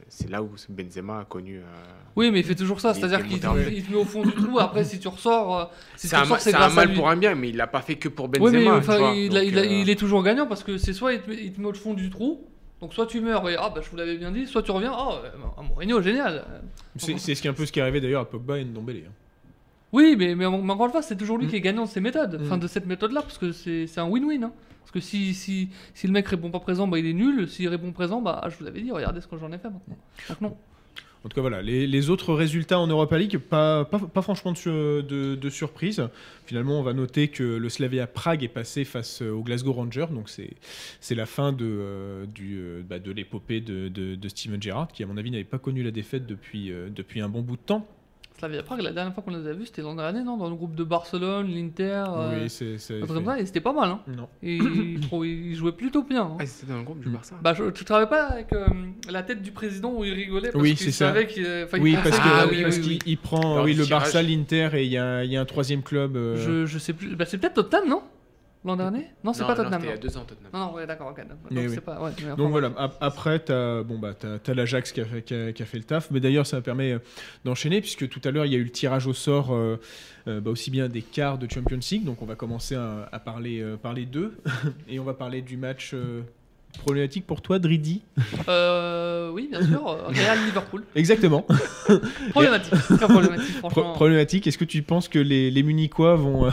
c'est là où Benzema a connu. euh, Oui, mais il fait toujours ça, c'est-à-dire qu'il te, met au fond du trou. Après, si tu ressors, si tu c'est un, ressors, c'est c'est un mal lui. pour un bien, mais il l'a pas fait que pour Oui, Benzema. mais tu enfin, vois. il, a- Donc, il a- euh, il est toujours gagnant parce que c'est soit il te, met- il te met au fond du trou, donc soit tu meurs et ah bah je vous l'avais bien dit, soit tu reviens, oh Mourinho génial. C'est c'est ce qui est un peu ce qui est arrivé d'ailleurs à Pogba et Ndombele. hein. Oui, mais, mais, encore une fois, c'est toujours lui Mm. qui est gagnant de ces méthodes, enfin Mm. de cette méthode-là, parce que c'est un win-win. hein. Parce que si, si, si le mec répond pas présent, bah il est nul. S'il répond présent, bah ah, je vous l'avais dit, regardez ce que j'en ai fait maintenant. Donc non. En tout cas, voilà, les, les autres résultats en Europa League, pas, pas, pas franchement de, de, de surprise. Finalement, on va noter que le Slavia Prague est passé face au Glasgow Rangers, donc c'est la fin de, euh, du, euh, bah, de l'épopée de, de, de Steven Gerrard, qui à mon avis n'avait pas connu la défaite depuis, euh, depuis un bon bout de temps. Slavia Prague, la dernière fois qu'on les a vus, c'était l'an dernier, non Dans le groupe de Barcelone, l'Inter, euh, oui, c'est... c'est- et c'était pas mal. Hein. Non. Et il, trou- il jouait plutôt bien. hein. Ah, c'était dans le groupe du Mm. Barça. Bah, je, tu travailles pas avec euh, la tête du président où il rigolait parce Oui, qu'il c'est ça. savait qu'il Oui, parce Ah oui, parce oui, qu'il oui. il prend oui, le tirage. Barça, l'Inter, et il y, a un- il y a un troisième club. euh, je, je sais plus. Bah, c'est peut-être Tottenham, non? L'an dernier? Non, c'est pas Tottenham. il y a deux ans, Tottenham. Non, non, ouais, d'accord, ok. Donc, Mais c'est oui. pas. Ouais, mais enfin, Donc voilà, ap- après, tu as, bon, bah, t'as- t'as l'Ajax qui a, fait- qui, a, qui a fait le taf, mais d'ailleurs, ça permet euh, d'enchaîner, puisque tout à l'heure, il y a eu le tirage au sort euh, euh, bah, aussi bien des quarts de Champions League, donc on va commencer à, à parler, euh, parler d'eux, et on va parler du match euh, problématique pour toi, Dridi. Euh, oui, bien sûr. Real Liverpool. Exactement. Problématique. Très problématique, Pro- franchement. problématique, est-ce que tu penses que les, les Munichois vont, euh,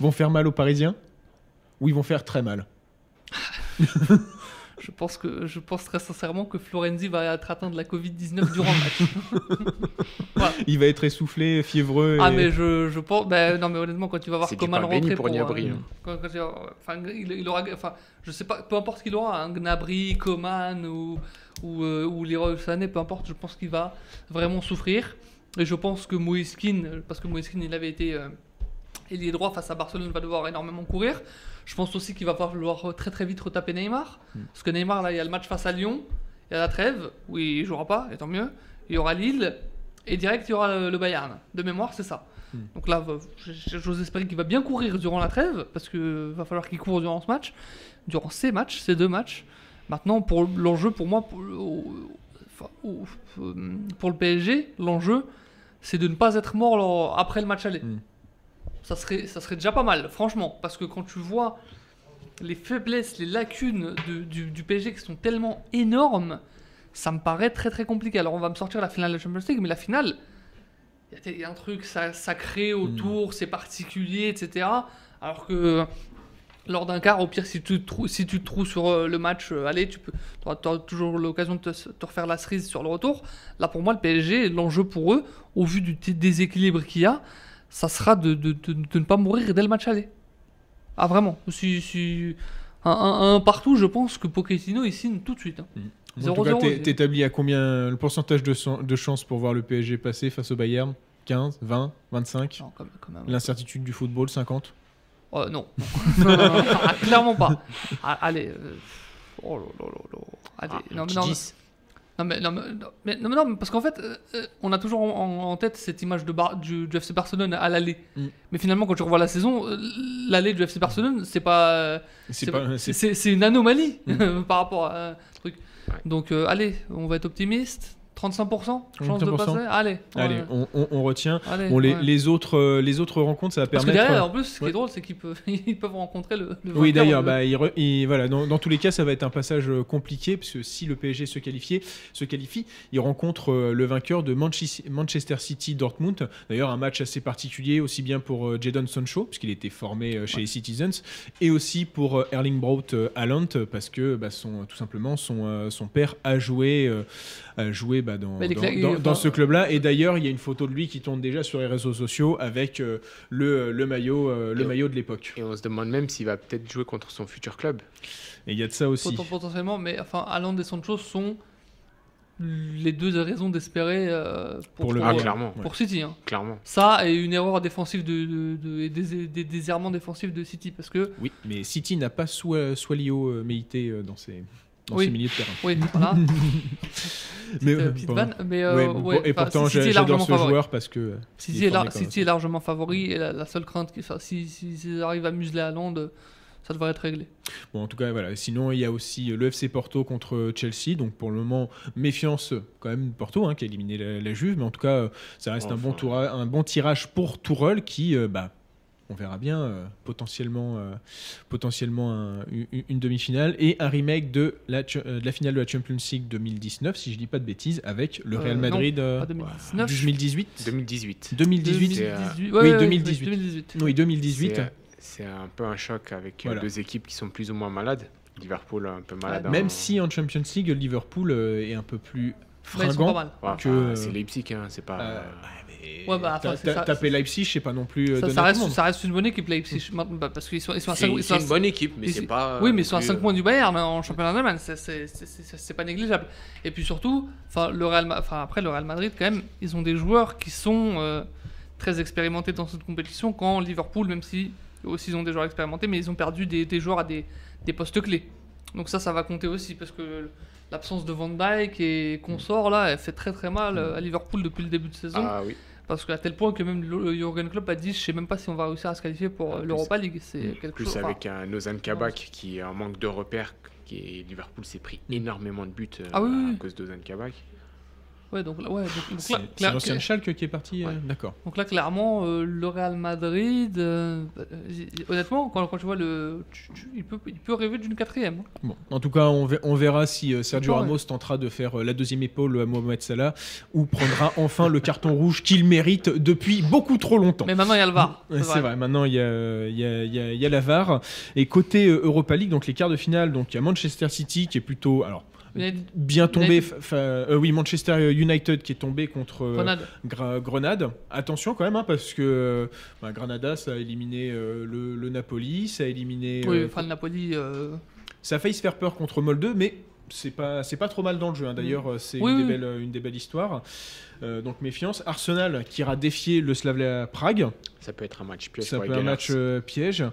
vont faire mal aux Parisiens? Ou ils vont faire très mal Je pense que je pense très sincèrement que Florenzi va être atteint de la Covid-19 durant le match. Il va être essoufflé, fiévreux. Ah mais je, je pense ben, non mais honnêtement quand tu vas voir béni rentrer pour Gnabry, euh, hein. quand- quand tu vas- enfin il, il aura enfin je sais pas peu importe qu'il aura un Gnabry Coman ou ou euh, ou Leroy Sané peu importe je pense qu'il va vraiment souffrir et je pense que Moiskin parce que Moiskin il avait été euh, ailier droit face à Barcelone va devoir énormément courir je pense aussi qu'il va falloir très très vite retaper Neymar Mm. parce que Neymar là il y a le match face à Lyon il y a la trêve où il jouera pas et tant mieux il y aura Lille et direct il y aura le, Bayern de mémoire c'est ça Mm. donc là, j'ose espérer qu'il va bien courir durant la trêve, parce que va falloir qu'il court durant ce match, durant ces matchs, ces deux matchs. Maintenant, pour l'enjeu, pour moi, pour, le- euh, pour le PSG, l'enjeu, c'est de ne pas être mort après le match aller. Mm. Ça serait, ça serait déjà pas mal, franchement, parce que quand tu vois les faiblesses, les lacunes de- du, du PSG qui sont tellement énormes, ça me paraît très très compliqué. Alors on va me sortir la finale de la Champions League, mais la finale, il y a- un truc sacré autour, c'est particulier, etc. Alors que lors d'un quart, au pire, si tu te trous, si tu te sur euh, le match, euh, allez, tu peux, auras, toujours l'occasion de te, te refaire la cerise sur le retour. Là, pour moi, le PSG, l'enjeu pour eux, au vu du déséquilibre qu'il y a, ça sera de, de- de- de ne pas mourir dès le match aller. Ah, vraiment. Si, si, un, un- un partout, je pense que Pochettino, il signe tout de suite. hein. En tout cas, 0-0, t'é- j'ai- t'établis à combien le pourcentage de, son- de chances pour voir le PSG passer face au Bayern 15, 20, 25 Non, quand même- quand même. L'incertitude du football, 50 Euh, non. Ah, clairement pas. Ah, allez. euh, Oh là là là. Allez. Ah, non, mais non, 10. Non, mais, non, mais, non, mais, non, mais non, mais parce qu'en fait, euh, euh, on a toujours en, en tête cette image de Bar- du, du FC Barcelone à l'aller. Mm. Mais finalement, quand tu revois la saison, euh, l'aller du FC Barcelone, c'est pas. C'est pas. c'est- une anomalie Mm. par rapport à un truc. Ouais. Donc, euh, allez, on va être optimiste. 35% chance de 35%. passer? Allez. Allez, ouais, on, on- on retient. allez, Bon, les, ouais. les autres, euh, les autres rencontres, ça va Parce que permettre. derrière, en plus, ce qui ouais. est drôle, c'est qu'ils peuvent, ils peuvent rencontrer le. le Oui, d'ailleurs, de- bah, il re- il- voilà, dans, dans tous les cas, ça va être un passage euh, compliqué, parce que si le PSG se, qualifiait, se qualifie, il rencontre euh, le vainqueur de Manchester City-Dortmund. D'ailleurs, un match assez particulier, aussi bien pour euh, Jadon Sancho, puisqu'il était formé euh, chez les Citizens, et aussi pour euh, Erling Braut euh, Haaland, parce que bah, son, tout simplement, son, euh, son père a joué, euh, a joué bah, dans, enfin- dans ce club-là. Et d'ailleurs, il y a une photo de lui qui tourne déjà sur les réseaux sociaux avec euh, le, le maillot, euh, le Et- maillot de l'époque. Et on se demande même s'il va peut-être jouer contre son futur club. Et il y a de ça aussi. Poten- potentiellement, mais enfin, Haaland et Sancho sont les deux raisons d'espérer euh, pour, Pour le pour, Ah, clairement, pour City. hein. clairement. Ça et une erreur défensive de, de- de- et des, des déserrements défensifs de City parce que Oui, mais City n'a pas Swa- Swalio euh, Meite euh, dans ses. Dans Oui. ses milieux de terrain. Oui, voilà. Mais, euh, euh, bon. vanne, mais euh, Ouais, ouais, et pourtant, j'adore largement ce favori. joueur parce que. euh, City est, est lar- City est largement favori et la, la seule crainte, qui- enfin, si, si, s'ils arrivent à museler à Londres, ça devrait être réglé. Bon, en tout cas, voilà. Sinon, il y a aussi le FC Porto contre Chelsea. Donc, pour le moment, méfiance euh, quand même Porto, hein, qui a éliminé la, la Juve. Mais en tout cas, euh, ça reste un, bon Enfin. toura- un bon tirage pour Tourelle qui, euh, bah, on verra bien, euh, potentiellement, euh, potentiellement un- une, une demi-finale et un remake de la, euh, de la finale de la Champions League 2019, si je dis pas de bêtises, avec le Euh, Real non, Madrid euh, Pas 2019. 2018. 2018. 2018. C'est, euh, 2018. oui, ouais, ouais, 2018. 2018. Oui, 2018. C'est, un peu un choc avec Voilà. deux équipes qui sont plus ou moins malades. Liverpool un peu malade. Ouais, en- Même si en Champions League, Liverpool est un peu plus fringant. Ouais, que- c'est Leipzig, hein, c'est pas. Euh, Ouais, bah, enfin, ça- taper Leipzig, c'est pas non plus euh, Ça, ça reste, ça reste une bonne équipe, Leipzig, bah, parce qu'ils sont, ils sont à c'est 5 c'est une bonne équipe, mais c'est pas. Oui, mais ils sont à plus, 5 euh, points du Bayern hein, en championnat d'Allemagne, c'est- pas négligeable. Et puis surtout, le Real, après le Real Madrid quand même, ils ont des joueurs qui sont euh, très expérimentés dans cette compétition. Quand Liverpool, même si aussi ils ont des joueurs expérimentés, mais ils ont perdu des, des joueurs à des, des postes clés. Donc ça, ça va compter aussi parce que l'absence de Van Dijk et consorts là, elle fait très très mal euh, à Liverpool depuis le début de saison. Ah oui. Parce qu'à tel point que même le- Jürgen Klopp a dit, je sais même pas si on va réussir à se qualifier pour En euh, l'Europa League. C'est quelque Plus chose. avec un Ozan Kabak qui est en manque de repères. Qui est... Liverpool s'est pris énormément de buts euh, Ah oui, à oui. cause d'Ozan Kabak. Ouais, donc, là- ouais, donc, donc C'est là, l'ancien Schalke qui est parti. euh. D'accord. donc là, clairement, euh, le Real Madrid, euh, honnêtement, quand, quand tu vois le. tu- tu- il, peut, il peut rêver d'une quatrième. hein. Bon, en tout cas, on, ve- on verra si Sergio Ouais. Ramos tentera de faire la deuxième épaule à Mohamed Salah ou prendra enfin le carton rouge qu'il mérite depuis beaucoup trop longtemps. Mais maintenant, il y a le VAR. C'est vrai, maintenant il y a, il y, a, il y a- il y a la VAR. Et côté Europa League, donc les quarts de finale, donc il y a Manchester City qui est plutôt alors, Bien tombé. Euh, oui, Manchester United qui est tombé contre euh, Grenade. Gra- Grenade. Attention quand même, hein, parce que bah, Granada, ça a éliminé euh, le, le Napoli, ça a éliminé. Oui, euh, enfin, le Napoli. euh, ça a failli se faire peur contre Molde, mais c'est pas, c'est pas trop mal dans le jeu. hein. D'ailleurs, euh, c'est Oui, une, oui. des belles, une des belles histoires. Euh, donc méfiance. Arsenal qui ira défier le Slavia Prague. Ça peut être un match piège Ça peut les un match euh, piège.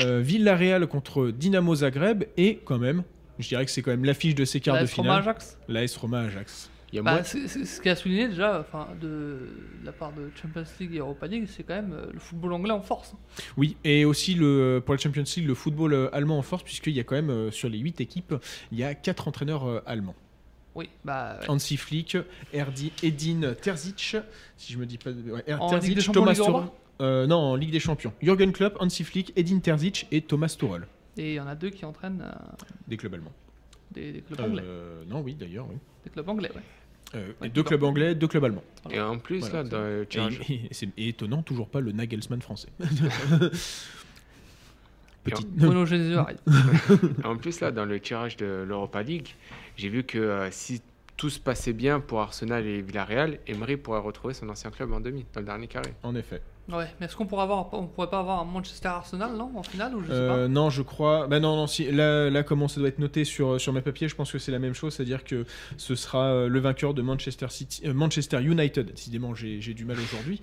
Euh, Villarreal contre Dynamo Zagreb. Et quand même, je dirais que c'est quand même l'affiche de ces quarts de finale. Ajax. L'AS Roma Ajax. Il y a Bah, moins- c'est- c'est- ce qui a souligné déjà, enfin, de la part de Champions League et Europa League, c'est quand même euh, le football anglais en force. Oui, et aussi le, pour la Champions League, le football euh, allemand en force, puisqu'il y a quand même, euh, sur les 8 équipes, il y a 4 entraîneurs allemands. Oui, bah. ouais. Hansi Flick, Erdi, Edin Terzic, si je me dis pas. de- ouais, Er- En Terzic, Ligue des Champions, Thomas Tuchel. Euh, non, en Ligue des Champions. Jürgen Klopp, Hansi Flick, Edin Terzic et Thomas Tuchel, Et il y en a deux qui entraînent euh, des clubs allemands. des, des clubs anglais. Euh, non, oui, d'ailleurs, oui. Des clubs anglais, ouais. Euh, Ouais, deux clubs anglais, deux clubs allemands. Et en plus, Voilà, là, c'est- dans le Et, tirage- et c'est étonnant, toujours pas le Nagelsmann français. Petit. Arrive. En plus, là, dans le tirage de l'Europa League, j'ai vu que euh, si tout se passait bien pour Arsenal et Villarreal, Emery pourrait retrouver son ancien club en demi, dans le dernier carré. En effet. Ouais, mais est-ce qu'on pourrait avoir, on pourrait pas avoir un Manchester Arsenal, non, en finale ou je sais Euh, non, je crois. Bah non, non. Si là, là, comment ça doit être noté sur sur mes papiers, je pense que c'est la même chose, c'est-à-dire que ce sera euh, le vainqueur de Manchester City, euh, Manchester United. Décidément, j'ai j'ai du mal aujourd'hui.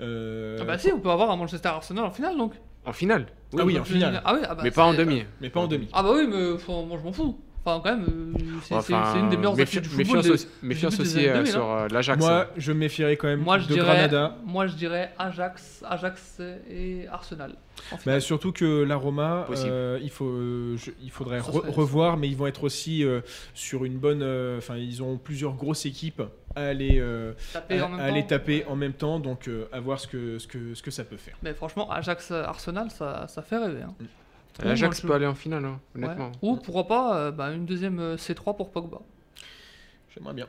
Euh, pas Ah bah si, on peut avoir un Manchester Arsenal en finale donc. En finale Ah oui, en finale. Ah oui, ah bah Mais pas en demi. mais pas en demi. Ah bah oui, mais faut- moi je m'en fous. Enfin quand même, euh, c'est Enfin, une des meilleures affiches du football. Méfiance aussi, méfiance euh, 2000, sur euh, l'Ajax. Moi, hein. je méfierais quand même Moi je de dirais, Granada. moi je dirais Ajax, Ajax et Arsenal. En Bah, surtout que la Roma, euh, il, faut, je- il faudrait Ça re- serait- revoir, mais ils vont être aussi euh, sur une bonne. euh, Enfin, ils ont plusieurs grosses équipes à aller, euh, Taper à, en même à aller temps. taper en même temps, donc euh, à voir ce que, ce, que, ce que ça peut faire. Mais franchement, Ajax Arsenal, ça, ça fait rêver. hein. L'Ajax peut aller en finale, hein, Ouais. honnêtement. Ou pourquoi pas euh, bah, une deuxième euh, C3 pour Pogba. J'aimerais bien.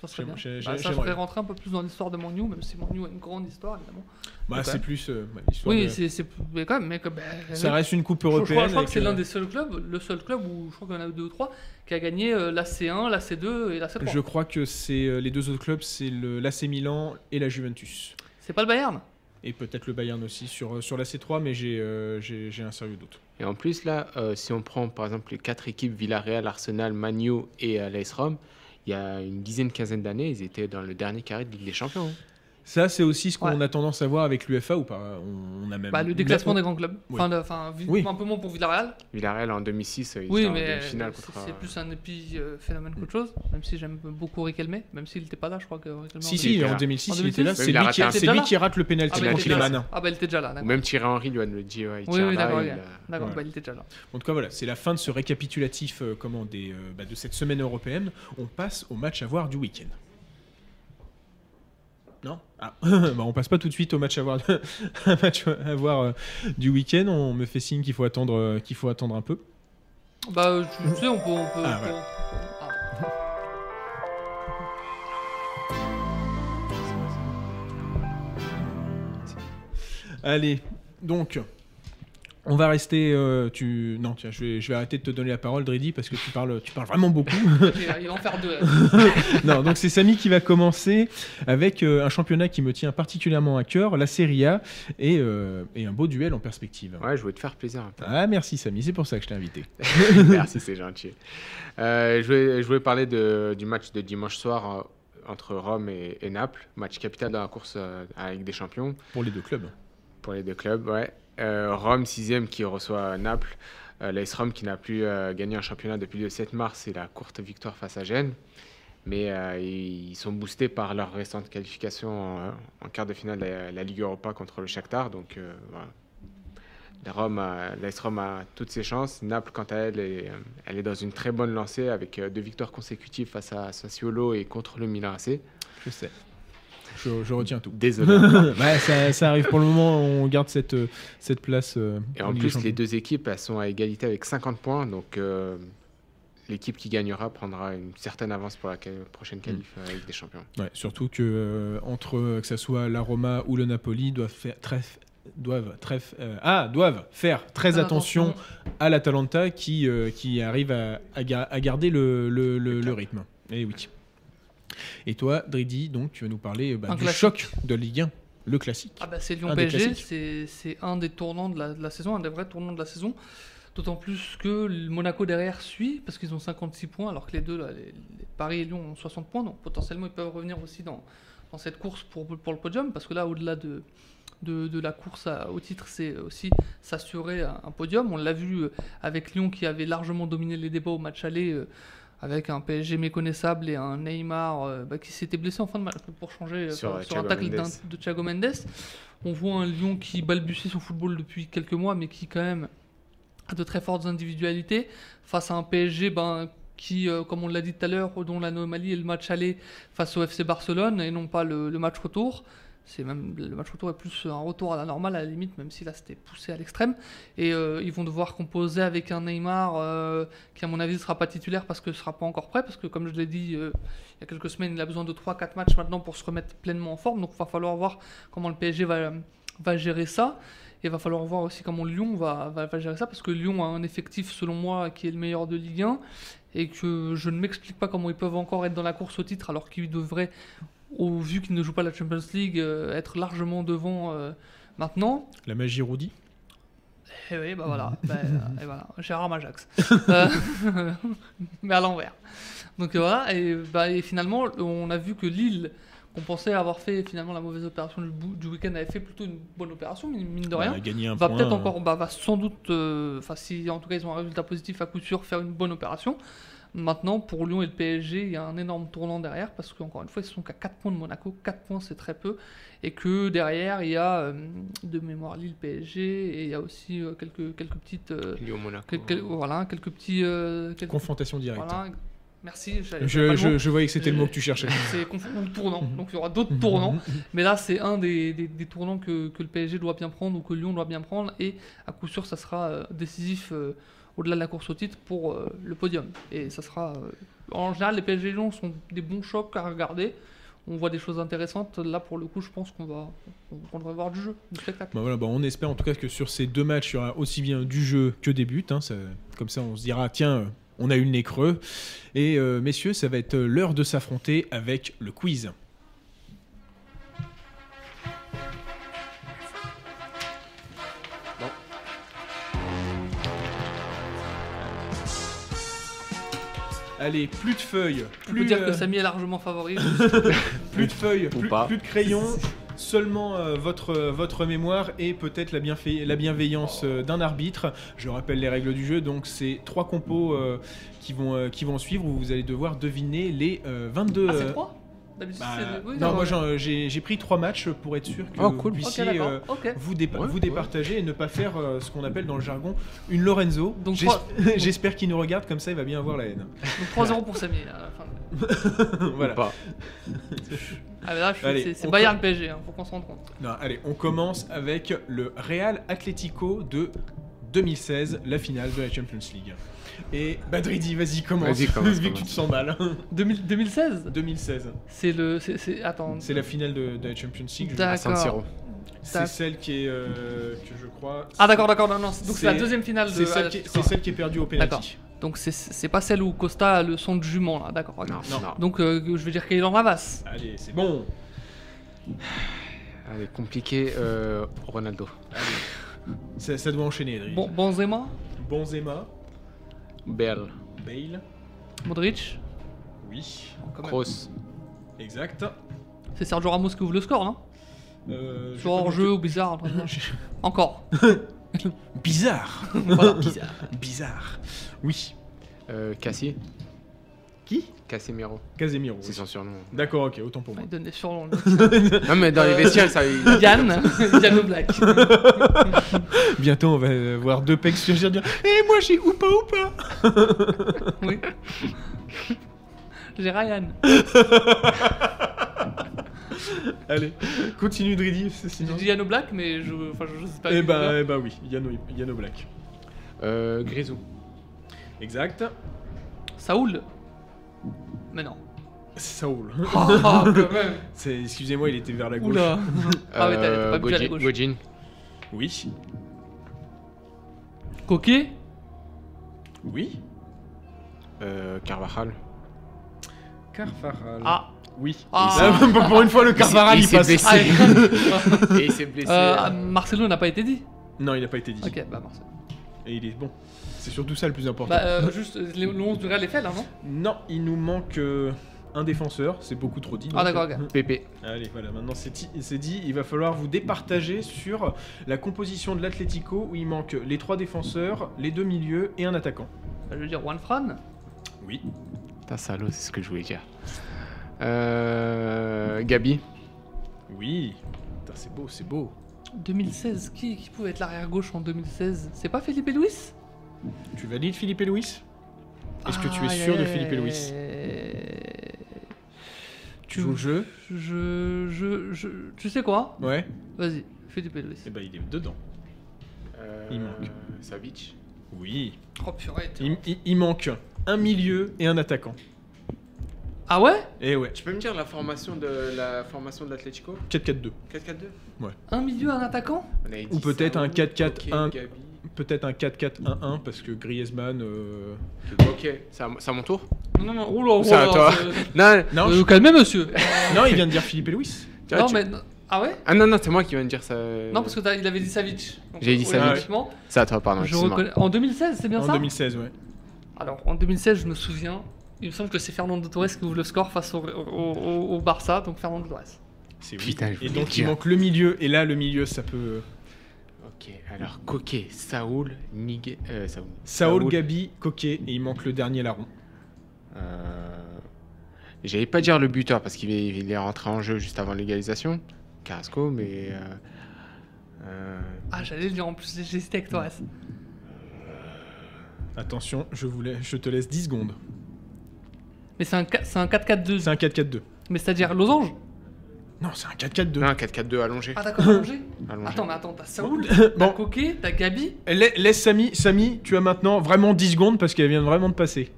Ça serait bien. Bah, ça ferait rentrer un peu plus dans l'histoire de Manu, même si Manu a une grande histoire évidemment. Bah, c'est plus euh, bah, l'histoire Oui, de- c'est c'est- mais quand même, mais bah, Ça reste une coupe je, je européenne. crois, je crois que c'est l'un des seuls clubs, le seul club où je crois qu'il y en a deux ou trois, qui a gagné euh, la C1, la C2 et la C3. Je crois que c'est euh, les deux autres clubs, c'est l'AC Milan et la Juventus. C'est pas le Bayern? Et peut-être le Bayern aussi sur, euh, sur la C3, mais j'ai euh, j'ai un sérieux doute. Et en plus, là, euh, si on prend par exemple les quatre équipes, Villarreal, Arsenal, Manu et euh, l'AS Rome, il y a une dizaine, quinzaine d'années, ils étaient dans le dernier carré de Ligue des Champions. hein. Ça, c'est aussi ce qu'on Ouais. a tendance à voir avec l'UFA ou pas on, on a même Bah, le déclassement même- des grands clubs. Oui. Enfin, le- enfin, vi- Oui. un peu moins pour Villarreal. Villarreal en 2006, il Oui, était en mais demi-finale c'est contre. c'est plus un épiphénomène qu'autre chose. Même si j'aime beaucoup Riquelme, même s'il n'était pas là, je crois que Riquelme. Si, en si, en là. 2006, En il était là. 2006, C'est lui, qui, rate le pénalty Ah, bah, il contre était les déjà là. manins. Ah, bah, il était déjà là. Même Thierry Henry lui a dit Oui, d'accord, bah, il était déjà là. En tout cas, voilà, c'est la fin de ce récapitulatif euh, comment, des, euh, bah, de cette semaine européenne. On passe au match à voir du week-end. Non? Ah. bah, On passe pas tout de suite au match à voir, un match à voir euh, du week-end. On me fait signe qu'il faut, attendre, euh, qu'il faut attendre un peu. Bah, tu sais, on peut. On peut Ah, on peut- voilà. ah. Allez, donc, on va rester. euh, tu... Non, tiens, je vais, je vais arrêter de te donner la parole, Dridi, parce que tu parles, tu parles vraiment beaucoup. Il va en faire deux. non, donc c'est Samy qui va commencer avec euh, un championnat qui me tient particulièrement à cœur, la Serie A, et, euh, et un beau duel en perspective. Ouais, je voulais te faire plaisir un peu. Ah, merci Samy, c'est pour ça que je t'ai invité. Merci, c'est gentil. Euh, je, voulais, je voulais parler de- du match de dimanche soir euh, entre Rome et, et Naples, match capital dans la course euh, Ligue des Champions Pour les deux clubs. pour les deux clubs. Ouais. Euh, Rome, sixième, qui reçoit Naples. Euh, L'AS Rome qui n'a plus euh, gagné un championnat depuis le 7 mars et la courte victoire face à Gênes. Mais ils sont boostés par leur récente qualification en, quart de finale de la, Ligue Europa contre le Shakhtar. Donc voilà. La Rome a- a toutes ses chances. Naples, quant à elle, est, elle est dans une très bonne lancée avec deux victoires consécutives face à Sassuolo et contre le Milan AC. Je sais. Je, je retiens tout. Désolé. Ça, ça arrive pour le moment, on garde cette, euh, cette place. euh, Et en plus, les deux équipes elles sont à égalité avec 50 points. Donc, euh, l'équipe qui gagnera prendra une certaine avance pour la prochaine qualif euh, avec des champions. Ouais, surtout que euh, entre euh, que ça soit la Roma ou le Napoli doivent faire très doivent très euh, ah doivent faire très attention à l'Atalanta qui euh, qui arrive à, à ga- à garder le, le, le- le rythme. Et oui. Et toi, Dridi, donc tu vas nous parler bah, du classique. choc de Ligue 1, le classique. Ah bah c'est Lyon-PSG, classiques. c'est un des tournants de la, de la saison, un des vrais tournants de la saison. D'autant plus que Monaco derrière suit, parce qu'ils ont 56 points, alors que les deux, là, les, les Paris et Lyon, ont 60 points. Donc potentiellement, ils peuvent revenir aussi dans, dans cette course pour, pour le podium, parce que là, au-delà de, de, de la course à- au titre, c'est aussi s'assurer un, un podium. On l'a vu euh, avec Lyon qui avait largement dominé les débats au match aller. euh, avec un PSG méconnaissable et un Neymar euh, bah, qui s'était blessé en fin de match pour changer euh, Sur, euh, sur un tacle de Thiago Mendes. On voit un Lyon qui balbutie son football depuis quelques mois, mais qui quand même a de très fortes individualités face à un PSG ben, qui, euh, comme on l'a dit tout à l'heure, dont l'anomalie est le match aller face au FC Barcelone et non pas le, le match retour. C'est même le match retour est plus un retour à la normale à la limite, même si là c'était poussé à l'extrême. Et euh, ils vont devoir composer avec un Neymar euh, qui, à mon avis, ne sera pas titulaire parce que ne sera pas encore prêt. Parce que, comme je l'ai dit euh, il y a quelques semaines, il a besoin de 3-4 matchs maintenant pour se remettre pleinement en forme. Donc il va falloir voir comment le PSG va, va gérer ça. Et il va falloir voir aussi comment Lyon va, va, va gérer ça. Parce que Lyon a un effectif, selon moi, qui est le meilleur de Ligue 1. Et que je ne m'explique pas comment ils peuvent encore être dans la course au titre alors qu'ils devraient, au vu qu'ils ne jouent pas la Champions League, euh, être largement devant euh, maintenant. La magie Rudy. Et oui, bah voilà, bah, euh, et voilà, Gérard Majax. Euh, mais à l'envers. Donc voilà, et, bah, et finalement, on a vu que Lille, qu'on pensait avoir fait finalement la mauvaise opération du, bout- du week-end, avait fait plutôt une bonne opération, mine mine de rien. On a gagné un va peut-être encore, bah, va sans doute, euh, enfin si en tout cas ils ont un résultat positif à coup sûr, faire une bonne opération. Maintenant, pour Lyon et le PSG, il y a un énorme tournant derrière parce qu'encore une fois, ils sont qu'à 4 points de Monaco. 4 points, c'est très peu. Et que derrière, il y a euh, de mémoire Lille PSG et il y a aussi euh, quelques, quelques petites. euh, Lyon-Monaco. quel- quel- voilà, quelques petits. euh, quelques- confrontation directe. voilà. Merci. Je, voyais que c'était le mot que tu cherchais. C'est tournant. Donc il y aura d'autres tournants. Mais là, c'est un des, des- des tournants que, que le PSG doit bien prendre ou que Lyon doit bien prendre. Et à coup sûr, ça sera euh, décisif euh, au-delà de la course au titre pour euh, le podium. Et ça sera. euh, en général, les PSG Lyon sont des bons chocs à regarder. On voit des choses intéressantes. Là, pour le coup, je pense qu'on va, qu'on devrait voir du jeu, du spectacle. Bah bah on espère en tout cas que sur ces deux matchs, il y aura aussi bien du jeu que des buts. hein, comme ça, on se dira, tiens, euh, on a eu le nez creux. Et messieurs, ça va être l'heure de s'affronter avec le quiz. Allez, plus de feuilles, On plus, peut dire euh, que Samy est largement favori. plus de feuilles, Ou plus, pas. plus de crayons, seulement euh, votre, votre mémoire et peut-être la, bienveillance euh, d'un arbitre. Je rappelle les règles du jeu, donc c'est trois compos euh, qui, vont, euh, qui vont suivre où vous allez devoir deviner les euh, 22... Ah, c'est euh, 3 D'habitude, bah, c'est deux. Oui, non, moi j'en- j'ai j'ai pris trois matchs pour être sûr que Oh, vous. Ok, puissiez d'accord. euh, Ok. vous, dépa- Ouais, vous ouais. départager et ne pas faire euh, ce qu'on appelle dans le jargon une Lorenzo. Donc, J'es- trois- J'espère qu'il nous regarde, comme ça il va bien avoir la haine. Donc 3-0 pour Samy à la fin. voilà. Ou pas. Ah, mais là, je suis- Allez, c'est- c'est on Bayern PSG, hein, faut qu'on se rende compte. Non, allez, on commence avec le Real Atlético de 2016, la finale de la Champions League. Et Badridi, vas-y, commence. Vas-y, commence, Vu que tu commence. te sens mal. 2000 2016 2016, C'est le. c'est- c'est- Attends. c'est la finale de, de la Champions League. je- D'accord. À San Siro. C'est Tac. celle qui est, euh, que je crois. Ah, d'accord, d'accord, non, non. Donc c'est la C'est- deuxième finale de. C'est celle, ah, qui, d'accord. c'est celle qui est perdue au penalty. Donc c'est- c'est pas celle où Costa a le son de jument, là, d'accord. ok. Non, Non. Donc euh, je vais dire qu'il est dans Navas. Allez, c'est bon. Allez, compliqué. euh, Ronaldo. Allez. Ça, ça doit enchaîner, Edric. Bon, Benzema, Benzema, Bale. Bale, Modric. oui, quand même. Kroos. exact. C'est Sergio Ramos qui ouvre le score, non Euh, pas hors jeu ou bizarre. Encore. Bizarre. Voilà, bizarre. Bizarre. Oui. Euh, Cassie. Qui Casemiro. Casemiro. C'est oui. son surnom. D'accord, ok, autant pour moi. Il donne des surnoms. Non, mais dans les vestiaires, ça. Yann, Yann Black. Bientôt, on va euh, voir deux pecs surgir dire Eh, moi j'ai ou pas ou pas Oui. J'ai Ryan. Allez, continue Dridi, c'est- J'ai sinon. dit Yann au Black, mais je, enfin, je, je sais pas. Eh bah, eh bah oui, Yano, Yano Black. Euh, Grisou. Exact. Saoul. Mais non. Saoul. Oh, quand même. C'est- Excusez-moi, il était vers la gauche. Oula. Ah, mais t'as- t'as pas bougé à la gauche. Oui. Coquet. Oui. Euh, Carvajal. Carvaral. Ah. Oui. Ah. Pour une fois, le Carvaral, il il, s'est passe. blessé. Ah, Et il s'est blessé. euh, euh, Marcelo n'a pas été dit. Non, il n'a pas été dit. Ok, bah Marcelo. Et il est bon. C'est surtout ça le plus important. Bah, euh, juste, euh, le le 11 du Real est fait là, non? Non, il nous manque euh, un défenseur. C'est beaucoup trop dit. Ah, d'accord, ok. Pépé. Allez, voilà, maintenant c'est ti- c'est dit, il va falloir vous départager sur la composition de l'Atlético où il manque les trois défenseurs, les deux milieux et un attaquant. Bah, Je veux dire Juan Fran? Oui. Putain, salaud, c'est ce que je voulais dire. Euh, Gabi? Oui. Putain, c'est beau, c'est beau. 2016, qui, qui pouvait être l'arrière gauche en 2016 C'est pas Felipe Luis? Tu valides Philippe et Louis? Est-ce que tu es sûr de Philippe et Louis? Tu joues le jeu? Je, je, je, Tu sais quoi? Ouais. Vas-y, Luis. Et bah il est dedans. Euh, Il manque. Savic? Oui. Oh purée. Il, il- il manque un milieu et un attaquant. Ah ouais? Et ouais. Tu peux me dire la formation de la formation de l'Atlético? 4-4-2. 4-4-2 Un milieu, un attaquant? On avait Ou peut-être un Saoul, 4-4-1. Coquet, Gabi. Peut-être un 4-4-1-1 parce que Griezmann. euh, Ok, c'est à, c'est à mon tour? Non, non, non, oula, oula. C'est à toi. Non, Non, Euh, je- calmez, monsieur. non, il vient de dire Philippe et Louis. tu vois, non, tu- mais. Ah ouais? Ah non, non, c'est moi qui viens de dire ça. Non, parce que t'as- il avait dit Savic. Donc, J'ai dit oui, Savic. C'est à toi, pardon. je excuse-moi. reconnais. En 2016, c'est bien En ça? 2016, ouais. Alors, en 2016, je me souviens, il me semble que c'est Fernando Torres qui ouvre le score face au, au- au- au Barça, donc Fernando Torres. C'est oui. Putain, je Et voulais donc il dire. manque le milieu. Et là, le milieu, ça peut. Ok, alors Coquet, Saoul, Niguet. Euh, Saoul. Saoul, Gabi, Coquet. Et il manque le dernier larron. Euh, J'allais pas dire le buteur parce qu'il est, il est rentré en jeu juste avant l'égalisation. Carrasco, mais. euh, euh, Ah, j'allais le dire en plus, j'ai hésité avec Torres. Attention, je, voulais, je te laisse 10 secondes. Mais c'est un, qua- c'est un 4-4-2. C'est un 4-4-2. Mais c'est-à-dire losange? Non, c'est un 4-4-2. Non, 4-4-2 allongé. Ah, d'accord, allongé allongé. Attends, mais attends, t'as Saoul, t'as Bon, Coquet, t'as Gabi. la- laisse Samy. Samy, tu as maintenant vraiment 10 secondes parce qu'elle vient vraiment de passer.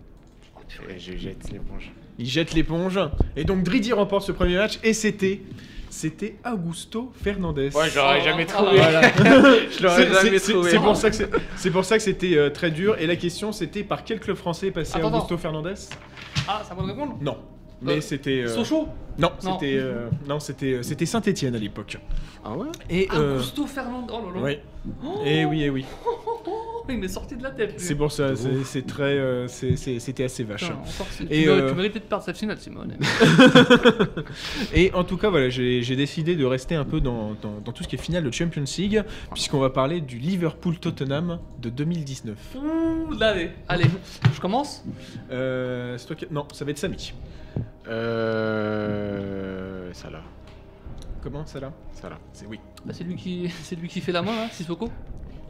Et Je jette l'éponge. Il jette l'éponge. Et donc Dridi remporte ce premier match. Et c'était. C'était Augusto Fernandez. Ouais, j'aurais jamais Ah, trouvé. Voilà. Je l'aurais C'est- jamais c'est- trouvé. C'est pour ça que c'est- c'est pour ça que c'était euh, très dur. Et la question c'était par quel club français est passé Attends, Augusto Fernandez? Ah, ça va répondre? Non. Mais Euh, c'était. euh, Sochaux? Non, Non. c'était. euh, non, c'était. euh, C'était Saint-Etienne à l'époque. Ah ouais? Et. euh, Augusto Fernandez. Oh là là. ouais. Et oui, et oui. il m'est sorti de la tête. C'est pour ça, c'est très, euh, c'était assez vache. Putain, encore, Et, tu, euh, tu méritais de perdre cette finale, Simone. Et en tout cas, voilà, j'ai décidé de rester un peu dans, dans- dans tout ce qui est finale de Champions League, puisqu'on va parler du Liverpool-Tottenham de 2019. Ouh, là, allez, allez, je commence Euh, c'est toi qui- Non, ça va être Samy. Euh. Ça là. Comment ça là Ça là. C'est oui, Bah, C'est lui, qui... c'est lui qui fait la main, là, Sissoko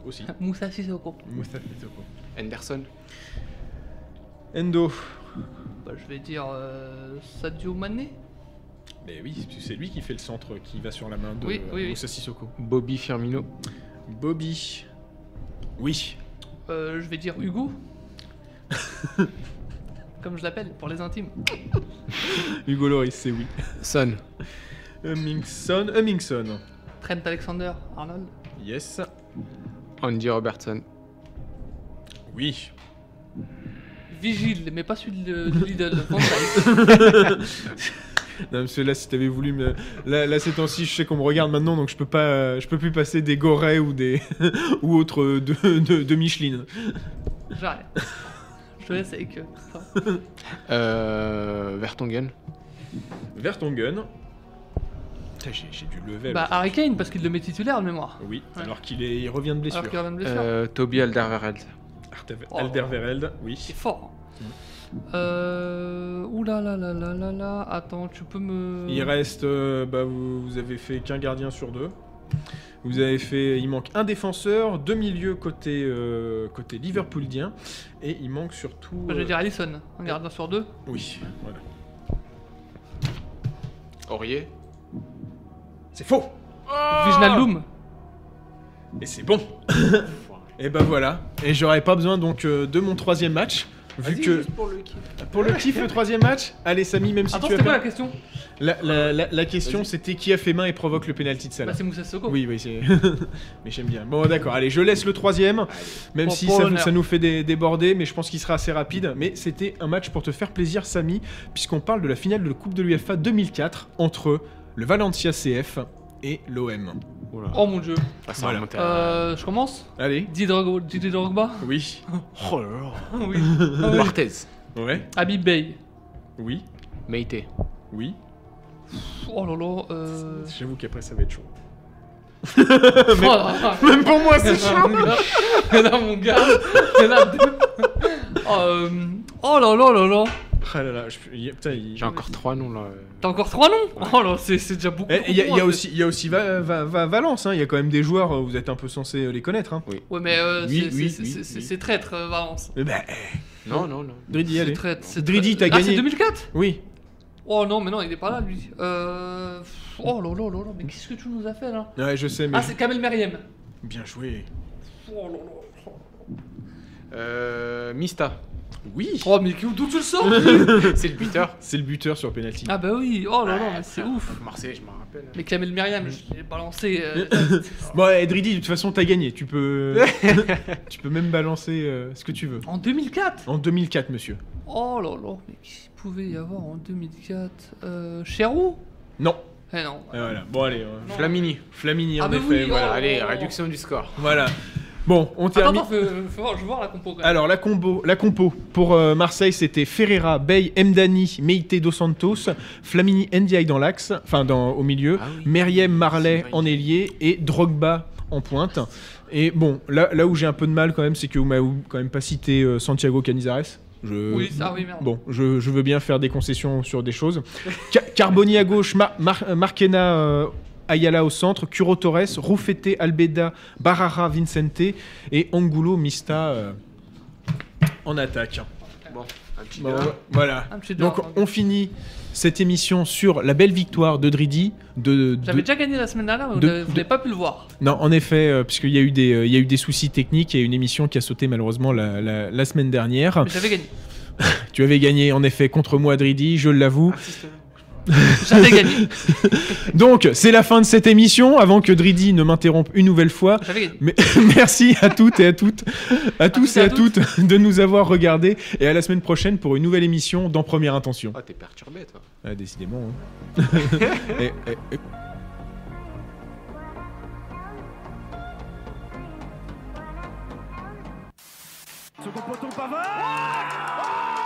aussi. Moussa Sissoko. Moustapha Sissoko. Anderson. Endo. Bah, je vais dire euh, Sadio Mané Mais oui, c'est lui qui fait le centre qui va sur la main de Oui, oui, oui. Moussa Sissoko. Bobby Firmino. Bobby. Oui. Euh, Je vais dire Hugo Comme je l'appelle, pour les intimes. Hugo Loris, c'est oui. Son. Hummingson. Hummingson. Trent Alexander Arnold Yes. Andy Robertson. Oui. Vigile, mais pas celui de, de Lidl. Non, parce que là, si t'avais voulu me. Là, là ces temps-ci, je sais qu'on me regarde maintenant, donc je peux pas, je peux plus passer des Gorey ou des. ou autres de, de, de Micheline. J'arrête. Je te laisse avec. euh, Euh. Vertonghen. Putain, j'ai j'ai du level. Bah, Harry Kane, parce qu'il le met titulaire de mémoire. Oui, Ouais. alors qu'il est, il revient de blessure. Alors qu'il revient de blessure. Euh, Toby Alderweireld. Arte- Oh. Alderweireld, oui. C'est fort. Euh. Ouh là là là là là là. Attends, tu peux me. Il reste. euh, bah, vous, vous avez fait qu'un gardien sur deux. Vous avez fait. Il manque un défenseur, deux milieux côté, euh, côté Liverpoolien. Et il manque surtout. Bah, je vais euh, dire Allison, un gardien sur deux. Oui, voilà. Aurier. C'est faux Wijnaldum. Et c'est bon Et bah voilà. Et j'aurais pas besoin donc euh, de mon troisième match. Vu que. pour le kiff. Pour le kiff, le troisième match Allez, Samy, même si Attends, tu as c'était quoi la question La, la, la, la question, c'était qui a fait main et provoque le penalty de Salah Bah, c'est Moussa Sissoko. Oui, oui, c'est. mais j'aime bien. Bon, d'accord, allez, je laisse le troisième, même Pour- si pour ça, ça nous fait dé- déborder, mais je pense qu'il sera assez rapide. Mais c'était un match pour te faire plaisir, Samy, puisqu'on parle de la finale de la Coupe de l'UEFA 2004 entre le Valencia CF et l'OM. Oh mon dieu. Ah, ça Voilà. remonte à- Euh, je commence Allez Didier Drogba. Didier Drogba Oui. Oh là là. Oui. Ah oui. Ouais Habib Bey. Oui Meite. Oui Oh là là. Euh... J'avoue qu'après, ça va être chaud. oh. Même pour moi, c'est chaud là, mon gars. Là, deux. Oh, euh, oh là là là là. Ah là là, je- il y a- putain, il- J'ai encore trois noms là. T'as encore trois noms Oh là, c'est c'est déjà beaucoup. Eh, Il y, a- y aussi, il y a aussi Va- Va- Va- Valence, hein. il y a quand même des joueurs, euh, vous êtes un peu censés les connaître. Hein. Ouais, mais euh, Oui, c'est- oui, c'est- oui, c'est- c'est oui. c'est traître, euh, Valence. Eh ben, Non, non, non. Dridi, C'est allez. traître. c'est Dridi, t'as Ah, c'est gagné. 2004 Oui. Oh non, mais non, il est pas là, lui. Euh... Oh là là là là, mais qu'est-ce que tu nous as fait là Ouais, je sais, mais. Ah, c'est Kamel Meriem. Bien joué. Oh là là. Euh, Mista. Oui Oh, mais d'où tu le sors C'est le buteur. C'est le buteur sur penalty. Ah, bah oui, oh là là, mais c'est ouf. Marseille, je m'en rappelle. Mais Kamel Meriem, je l'ai balancé. euh, Bon, ouais, Dridi, de toute façon, t'as gagné. Tu peux. tu peux même balancer euh, ce que tu veux. en 2004 En 2004, monsieur. Oh là là, mais qui pouvait y avoir en 2004 euh, Cherou Non. Eh non. Et voilà. Bon, allez. euh. Flamini. Flamini, Ah, en mais effet. oui, voilà. oh. Allez, réduction du score. Voilà. Bon, on Attends, termine. attends, faut, faut voir, je voir la compo quand même. Alors la combo, la compo pour euh, Marseille c'était Ferreira, Bey, Mdani, Meite dos Santos, Flamini Ndiaye dans l'axe, enfin au milieu, Ah oui. Meriem Marley en ailier et Drogba en pointe. Et bon, là, là où j'ai un peu de mal quand même, c'est que vous m'avez quand même pas cité euh, Santiago Canizares. Je... Oui, ça, oui, merde. Bon, je, je veux bien faire des concessions sur des choses. Ca- Carboni à gauche, Mar- Mar- Marquena euh, Ayala au centre, Curo Torres, Rufete Albeda, Barara Vincente et Angulo Mista euh, en attaque. Bon, un petit Bon, voilà. Un petit Donc on finit cette émission sur la belle victoire de Dridi. De, de- J'avais déjà gagné la semaine dernière, mais vous de- n'avez- vous de- n'avez pas pu le voir. Non, en effet, euh, puisqu'il y, a eu des, euh, il y a eu des soucis techniques, il y a une émission qui a sauté malheureusement la, la- la semaine dernière. Mais j'avais gagné. Tu avais gagné en effet contre moi, Dridi, je l'avoue. J'avais gagné. Donc, c'est la fin de cette émission. Avant que Dridi ne m'interrompe une nouvelle fois, mais merci à toutes et à toutes, à tous et à à toutes de nous avoir regardés. Et à la semaine prochaine pour une nouvelle émission dans Première Intention. Oh, t'es perturbé, toi. Ah, décidément. hein. Et- et- et- Second poteau Pavard